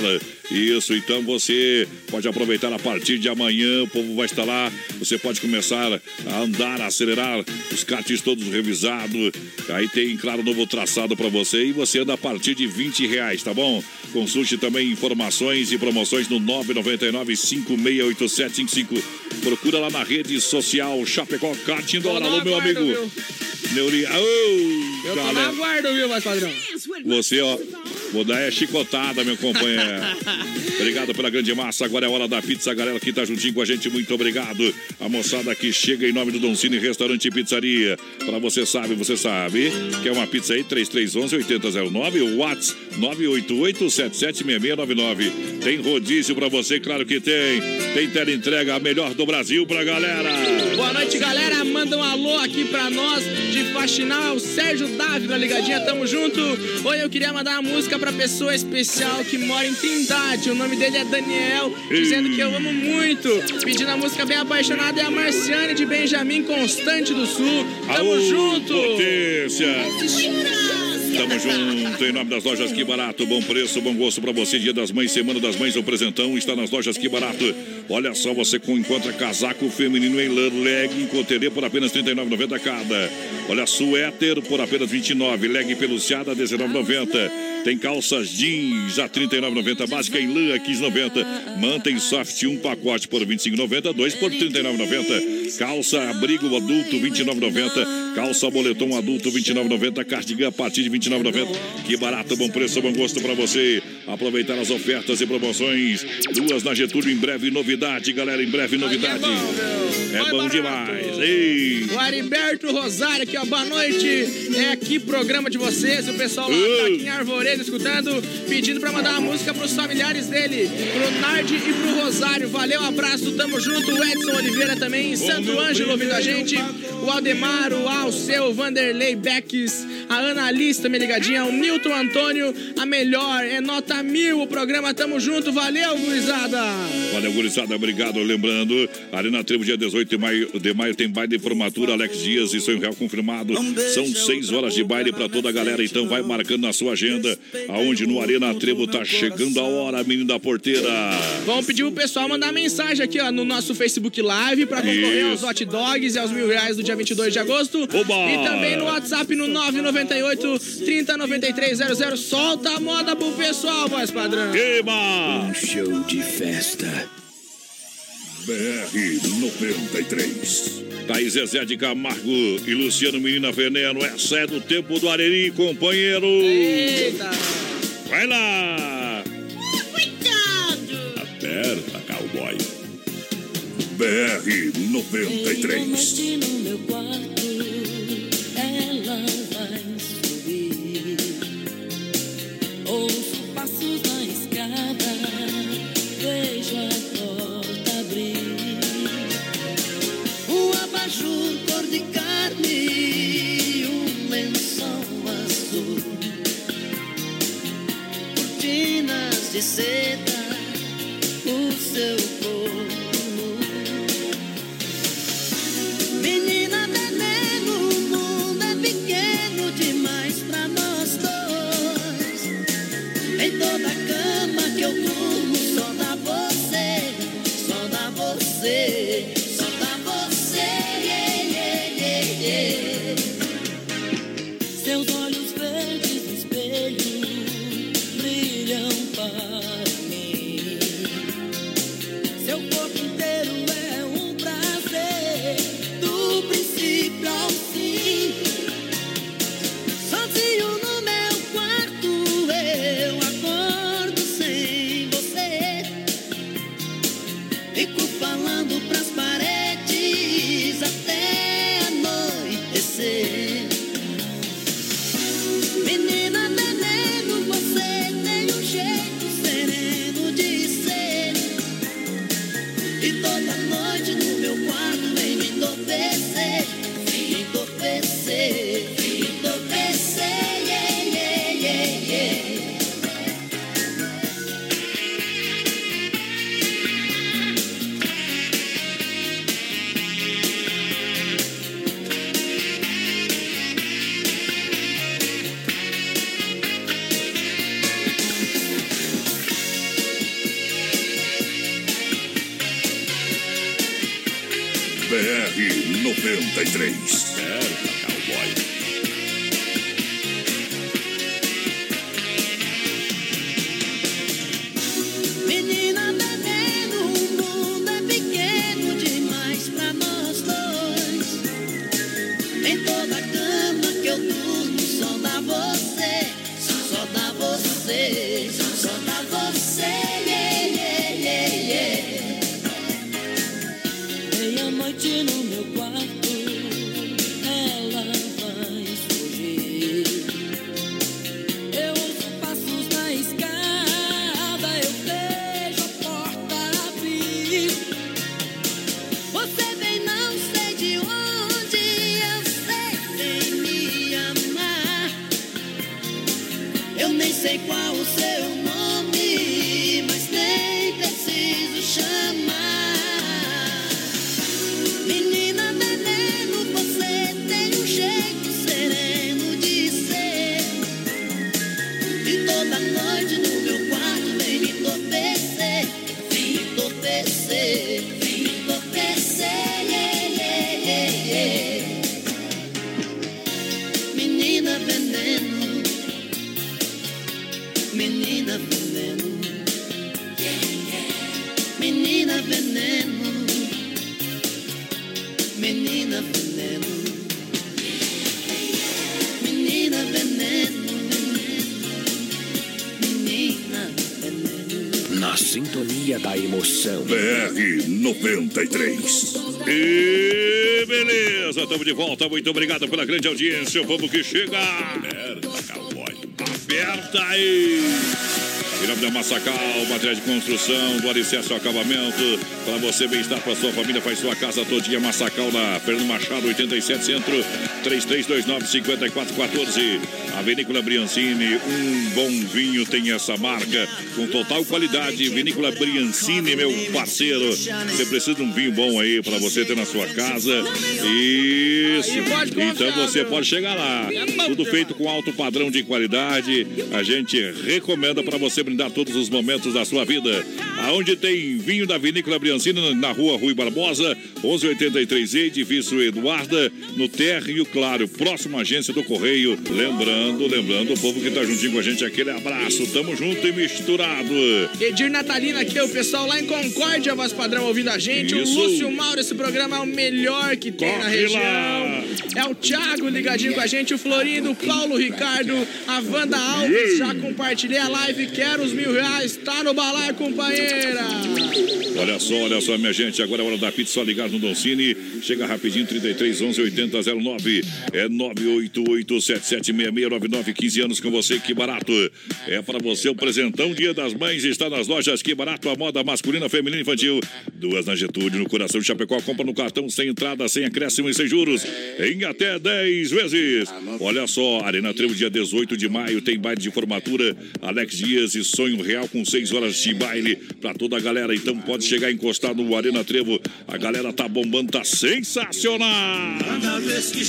C: Isso, então você pode aproveitar a partir de amanhã. O povo vai estar lá. Você pode começar a andar, a acelerar. Os karts todos revisados. Aí tem, claro, novo traçado pra você. E você anda a partir de 20 reais, tá bom? Consulte também informações e promoções no 999 568755. Procura lá na rede social Chapecó Karting
E: Tô
C: Dora.
E: no
C: Alô, meu amigo.
E: viu?
C: Neuri. Ô,
E: Eu tô na
C: galera.
E: aguardo, viu, mais padrão?
C: Você, ó, vou dar é chicotada, meu companheiro. obrigado pela grande massa. Agora é hora da pizza, galera que tá juntinho com a gente. Muito obrigado. A moçada que chega em nome do Don Cine Restaurante e Pizzaria. Pra você sabe, você sabe. Quer uma pizza aí? 3311-8009. O Whats 988-776699. Tem rodízio pra você? Claro que tem. Tem tela entrega, a melhor do Brasil pra galera.
E: Boa noite, galera. Manda um alô aqui pra nós de Faxinal. É o Sérgio Dávila ligadinha, tamo junto. Oi, eu queria mandar uma música pra pra pessoa especial que mora em Trindade. O nome dele é Daniel, dizendo que eu amo muito. Pedindo a música bem apaixonada é a Marciane de Benjamin Constante do Sul. Tamo
C: Aô,
E: junto!
C: Potência! Tamo junto, em nome das lojas Que Barato, bom preço, bom gosto pra você. Dia das Mães, Semana das Mães, o presentão está nas lojas Que Barato. Olha só, você encontra casaco feminino em lã, leg em coterê por apenas R$ 39,90 cada. Olha, suéter por apenas R$ 29, leg peluciada R$ 19,90. Tem calças jeans a R$ 39,90, básica em lã R$ 15,90. Manta em soft, um pacote por R$ 25,90, dois por R$ 39,90. Calça abrigo adulto R$ 29,90. Calça boletom adulto R$ 29,90. Cardigan a partir de R$ 29,90. Que barato, bom preço, bom gosto para você. Aproveitar as ofertas e promoções. Duas na Getúlio, em breve novidade, galera, em breve novidade. É bom demais. Ei.
E: O Heriberto Rosário aqui, ó. Boa noite. É aqui programa de vocês. O pessoal lá tá aqui em Arvoredo escutando, pedindo pra mandar uma música pros familiares dele, pro Nardi e pro Rosário. Valeu, abraço, tamo junto. O Edson Oliveira também, em Santo Ângelo ouvindo a gente. O Aldemar, o Alceu, o Vanderlei Becks, a Ana Alice também ligadinha, o Nilton Antônio, a melhor, é nota mil o programa. Tamo junto. Valeu, gurizada.
C: Valeu, gurizada, obrigado. Lembrando, Arena Trevo, dia 18 de maio, de maio tem baile de formatura, Alex Dias e sonho real confirmado. São seis horas de baile pra toda a galera, então vai marcando na sua agenda, aonde no Arena Trevo tá chegando a hora, menino da porteira.
E: Vamos pedir pro pessoal mandar mensagem aqui, ó, no nosso Facebook Live pra concorrer aos hot dogs e aos mil reais do dia 22 de agosto. E também no WhatsApp no 998 309300. Solta a moda pro pessoal, voz padrão.
C: Queima!
D: Um show de festa.
C: BR 93. Thaís Zezé de Camargo e Luciano Menina Veneno. Essa é do tempo do Areri, companheiro.
E: Eita!
C: Vai lá!
O: Cuidado!
C: Aperta, cowboy. BR 93.
O: noite no meu quarto, Abajur cor de carne, e um lençol azul. Cortinas de seda,
C: 93.
O: E
C: beleza, estamos de volta. Muito obrigado pela grande audiência. O povo que chega. Aberta, cowboy. Aberta aí. Em nome da Massacal, materiais de construção, do alicerce ao acabamento. Para você, bem-estar para sua família, faz sua casa todinha. Massacal na Fernando Machado, 87 Centro, 3329-5414. A Vinícola Briancini, um bom vinho tem essa marca, com total qualidade. Vinícola Briancini, meu parceiro. Você precisa de um vinho bom aí para você ter na sua casa. Isso. Então você pode chegar lá. Tudo feito com alto padrão de qualidade. A gente recomenda para você brindar todos os momentos da sua vida. Aonde tem vinho da Vinícola Briancini, na rua Rui Barbosa, 1183 edifício Eduarda, no Térreo Claro, próximo à agência do Correio. Lembrando, lembrando, o povo que tá juntinho com a gente, aquele abraço. Tamo junto e misturado.
E: Edir Natalina aqui, o pessoal lá em Concórdia, voz padrão, ouvindo a gente.
C: Isso.
E: O Lúcio Mauro, esse programa é o melhor que tem na
C: Corre
E: região.
C: lá.
E: É o Thiago ligadinho com a gente, o Florindo, o Paulo Ricardo, a Wanda Alves. Já compartilhei a live, quero os mil reais. Tá no balai, companheira.
C: Olha só, olha só, minha gente. Agora é hora da pizza. Só ligar no Doncini. Chega rapidinho, 33 11 80 09. É 988 776699. 15 anos com você, que barato. É para você o presentão. Dia das Mães está nas lojas. Que barato. A moda masculina, feminina e infantil. Duas na Getúlio, no coração de Chapecó. Compra no cartão sem entrada, sem acréscimo e sem juros. Em até 10 vezes. Olha só, Arena Trevo, dia 18 de maio. Tem baile de formatura. Alex Dias e Sonho Real com 6 horas de baile para toda a galera. Então pode chegar e encostar no Arena Trevo. A galera tá bombando, tá sensacional.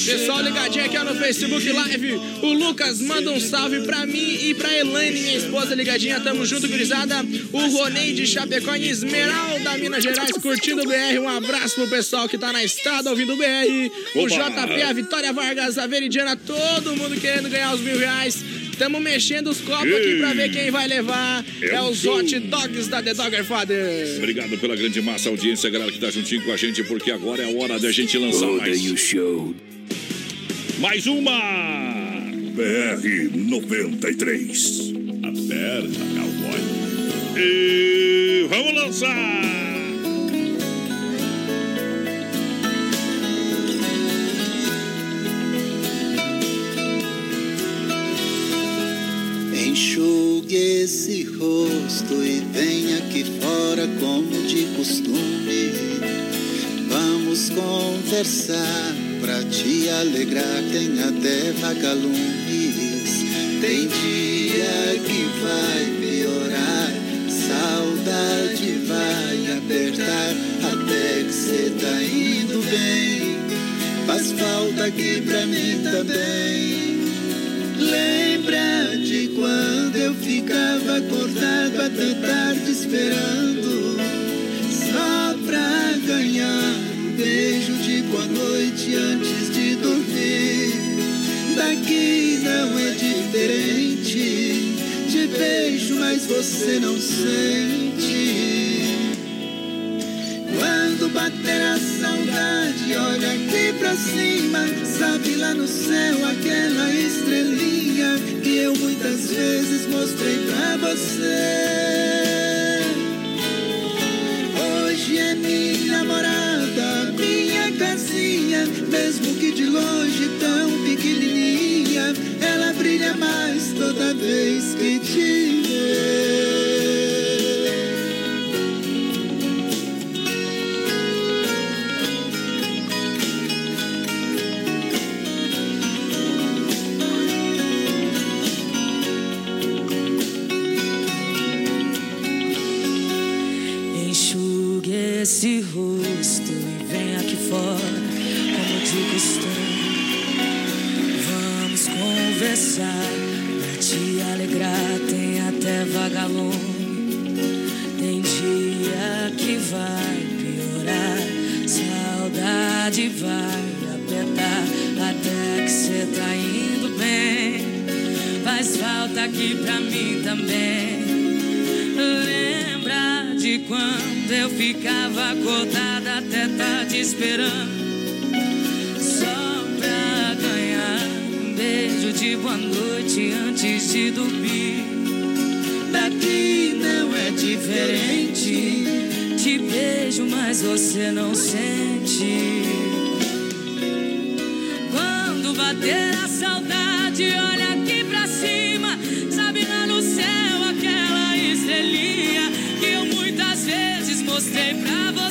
E: Pessoal ligadinho aqui ó, no Facebook Live. O Lucas manda um salve pra mim e pra Elaine, minha esposa ligadinha. Tamo junto, gurizada. O Ronei de Chapecó em Esmeralda, Minas Gerais, curtindo o BR. Um abraço pro pessoal que tá na estrada ouvindo o BR. O
C: Oba!
E: JP, a Vitória Vargas, a Veridiana, todo mundo querendo ganhar os mil reais. Tamo mexendo os copos aqui pra ver quem vai levar.
C: É
E: É
C: o
E: os
C: show.
E: hot dogs da The Dogger Father.
C: Obrigado pela grande massa audiência, galera que tá juntinho com a gente, porque agora é a hora da gente lançar mais.
D: Rodeio Show.
C: Mais uma! BR 93. Aperta, cowboy. E vamos lançar!
R: Enxugue esse rosto e venha aqui fora como de costume. Vamos conversar pra te alegrar. Tem até vagalumes. Tem dia que vai piorar. Saudade vai apertar até que cê tá indo bem. Faz falta aqui pra mim também. Lembra quando eu ficava acordado até tarde esperando Só pra ganhar um beijo de boa noite antes de dormir Daqui não é diferente Te beijo, mas você não sente quando bater a saudade, olha aqui pra cima. Sabe lá no céu aquela estrelinha que eu muitas vezes mostrei pra você. Hoje é minha morada, minha casinha, mesmo que de longe tão pequenininha, ela brilha mais toda vez que te
S: só pra ganhar um beijo de boa noite antes de dormir. Daqui não é diferente. Te beijo, mas você não sente. Quando bater a saudade, olha aqui pra cima. Sabe lá no céu aquela estrelinha que eu muitas vezes mostrei pra você.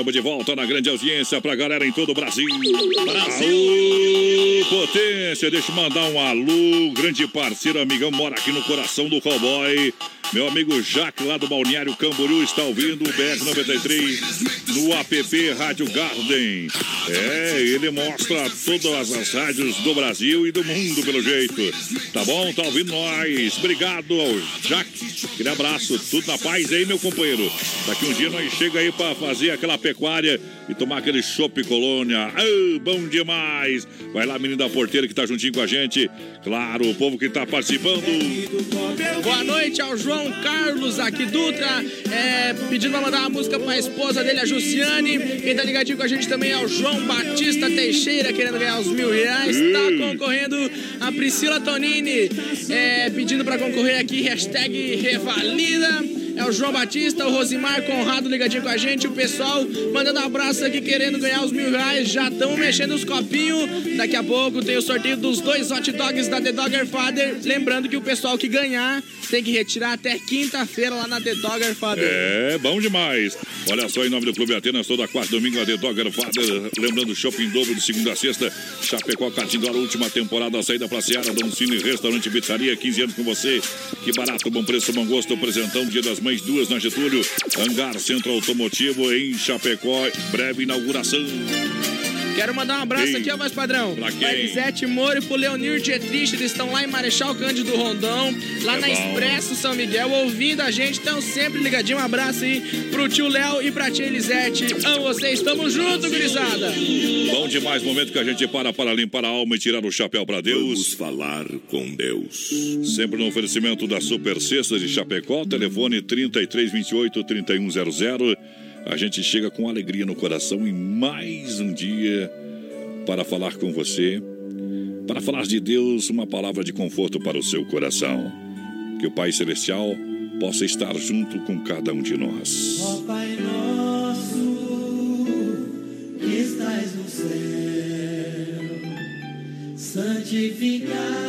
C: Estamos de volta na grande audiência pra galera em todo o Brasil. Brasil! Potência, deixa eu mandar um alô. Grande parceiro, amigão, mora aqui no coração do cowboy. Meu amigo Jaque, lá do Balneário Camboriú, está ouvindo o BR-93 no app Rádio Garden. É, ele mostra todas as rádios do Brasil e do mundo, pelo jeito. Tá bom? Tá ouvindo nós. Obrigado ao Jaque. Aquele abraço. Tudo na paz aí, meu companheiro. Daqui um dia nós chega aí para fazer aquela pecuária e tomar aquele chopp colônia. Ah, bom demais. Vai lá, menino da porteira que tá juntinho com a gente. Claro, o povo que tá participando.
E: Boa noite ao João Carlos aqui Dutra, é, pedindo pra mandar uma música pra esposa dele, a Jussiane. Quem tá ligadinho com a gente também é o João Batista Teixeira, querendo ganhar os mil reais. Tá concorrendo a Priscila Tonini, é, pedindo pra concorrer aqui, hashtag Revalida. É o João Batista, o Rosimar Conrado ligadinho com a gente, o pessoal mandando abraço aqui querendo ganhar os mil reais. Já estão mexendo os copinhos. Daqui a pouco tem o sorteio dos dois hot dogs da The Dogger Father. Lembrando que o pessoal que ganhar tem que retirar até quinta-feira lá na The Dogger Father.
C: É, bom demais. Olha só, em nome do Clube Atenas, toda quarta domingo a The Dogger Father. Lembrando, shopping dobro de segunda a sexta. Chapecó, Catindora, última temporada, a saída pra Seara, Dom Cine, Restaurante e Pizzaria, 15 anos com você. Que barato, bom preço, bom gosto. Presentão, Dia das Mães, duas na Getúlio. Hangar Centro Automotivo em Chapecó, breve inauguração.
E: Quero mandar um abraço aqui, ó, mais padrão.
C: Pra quem?
E: Elisete Moro e pro Leonir Dietrich, eles estão lá em Marechal Cândido Rondão, lá
C: É
E: na
C: bom.
E: Expresso São Miguel, ouvindo a gente, estão sempre ligadinho. Um abraço aí pro tio Léo e pra tia Elisete. Amo vocês, tamo junto, gurizada.
C: Bom demais, momento que a gente para para limpar a alma e tirar o chapéu para Deus.
Q: Vamos falar com Deus.
C: Sempre no oferecimento da Super Sexta de Chapecó, telefone 3328 3100. A gente chega com alegria no coração em mais um dia para falar com você, para falar de Deus, uma palavra de conforto para o seu coração. Que o Pai Celestial possa estar junto com cada um de nós.
B: Ó Pai nosso, que estás no céu, santificado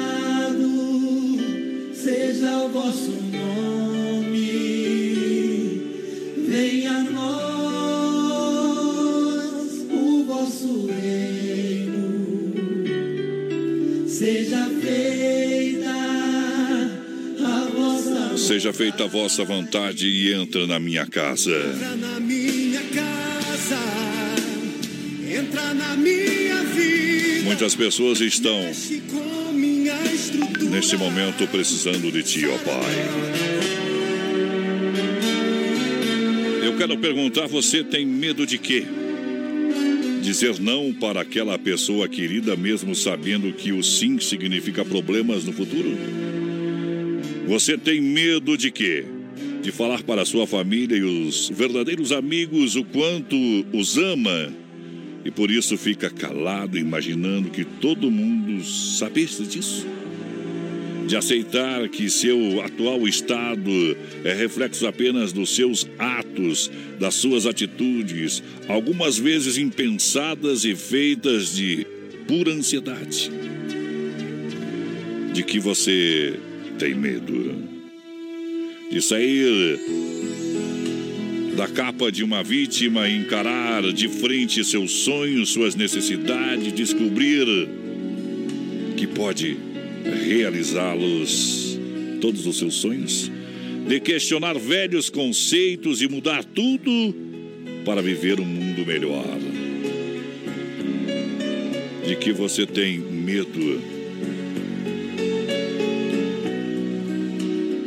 B: seja o vosso nome, seja feita a vossa
C: Seja feita a vossa vontade e entra na minha casa.
B: Entra na minha casa, entra na minha vida.
C: Muitas pessoas estão neste momento precisando de ti, ó Pai. Eu quero perguntar: você tem medo de quê? Dizer não para aquela pessoa querida, mesmo sabendo que o sim significa problemas no futuro? Você tem medo de quê? De falar para sua família e os verdadeiros amigos o quanto os ama e por isso fica calado, imaginando que todo mundo sabesse disso? De aceitar que seu atual estado é reflexo apenas dos seus atos, das suas atitudes, algumas vezes impensadas e feitas de pura ansiedade. De que você tem medo de sair da capa de uma vítima encarar de frente seus sonhos, suas necessidades, descobrir que pode realizá-los, todos os seus sonhos, de questionar velhos conceitos e mudar tudo para viver um mundo melhor. De que você tem medo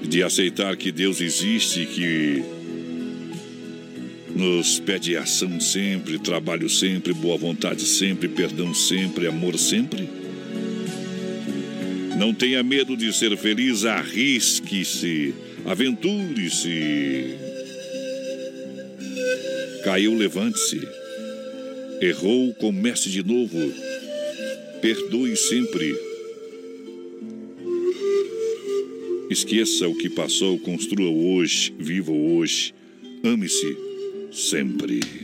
C: de aceitar que Deus existe, que nos pede ação sempre, trabalho sempre, boa vontade sempre, perdão sempre, amor sempre. Não tenha medo de ser feliz, arrisque-se, aventure-se. Caiu, levante-se. Errou, comece de novo. Perdoe sempre. Esqueça o que passou, construa hoje, viva hoje, ame-se sempre.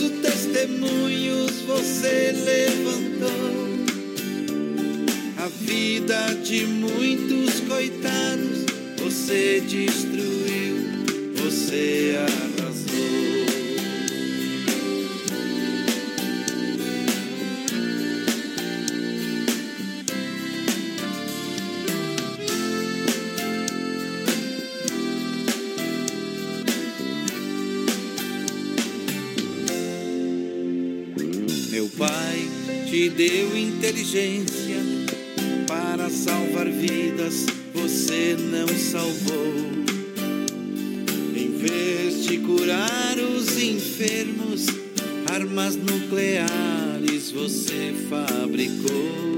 R: falso testemunhos, você levantou. A vida de muitos coitados, você destruiu, você arrasou. Deu inteligência para salvar vidas, você não salvou. Em vez de curar os enfermos, armas nucleares você fabricou.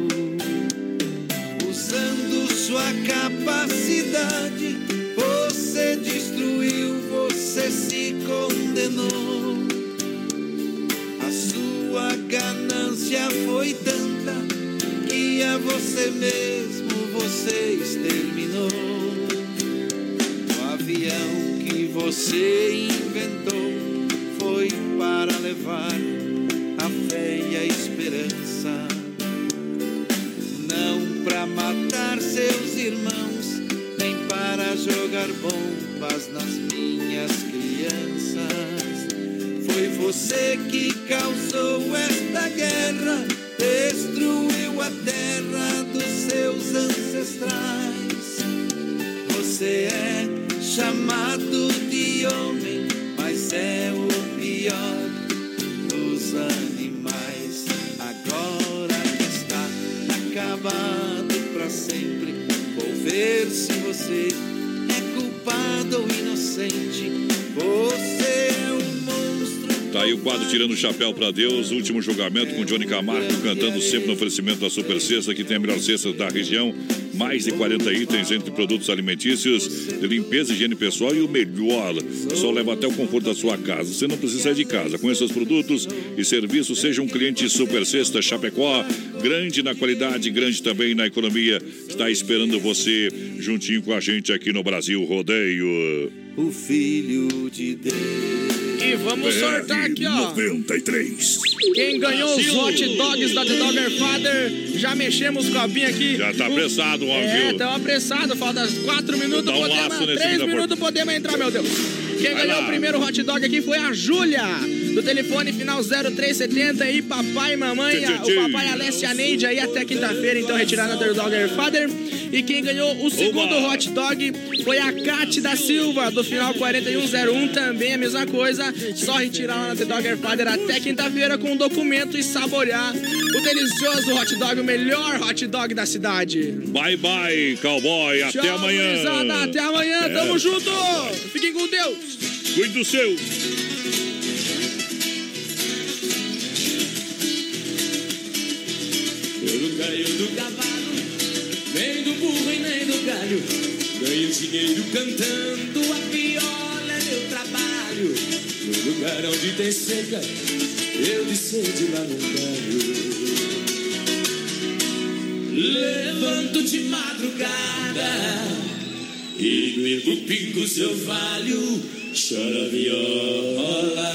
C: Chapéu pra Deus, último julgamento com Johnny Camargo, cantando sempre no oferecimento da Super Cesta, que tem a melhor cesta da região. Mais de 40 itens entre produtos alimentícios, de limpeza, higiene pessoal e o melhor. Só leva até o conforto da sua casa. Você não precisa sair de casa. Conheça os produtos e serviços. Seja um cliente Super Cesta Chapecó. Grande na qualidade, grande também na economia. Está esperando você juntinho com a gente aqui no Brasil Rodeio.
B: O Filho de Deus.
E: E vamos sortar aqui, ó.
C: 93.
E: Quem ganhou os hot dogs da The Dogger Father, já mexemos com a Binha aqui.
C: Já tá apressado, ó,
E: É,
C: viu?
E: tão apressado, falta 4 minutos,
C: um
E: podemos,
C: laço nesse
E: 3
C: vida,
E: minutos podemos entrar, meu Deus. Quem
C: Vai
E: ganhou
C: lá.
E: o primeiro hot dog aqui foi a Júlia, do telefone final 0370 e papai e mamãe, a- o papai Alessia Neide aí até quinta-feira, então retirada da The Dogger Father. E quem ganhou o segundo
C: Oba.
E: hot dog foi a Cate da Silva, do final 4101, também a mesma coisa, só retirar lá na The Dogger Father até quinta-feira com o documento e saborear o delicioso hot dog, o melhor hot dog da cidade.
C: Bye, bye, cowboy. Até
E: Tchau,
C: amanhã.
E: gurizada, Até amanhã,
C: É.
E: tamo junto! Fiquem com Deus!
C: Cuide do seu.
B: Galho. Ganho dinheiro cantando, a viola é meu trabalho. No lugar onde tem seca, eu de sede lá não ganho. Levanto de madrugada e bebo pingo seu valho, chora viola.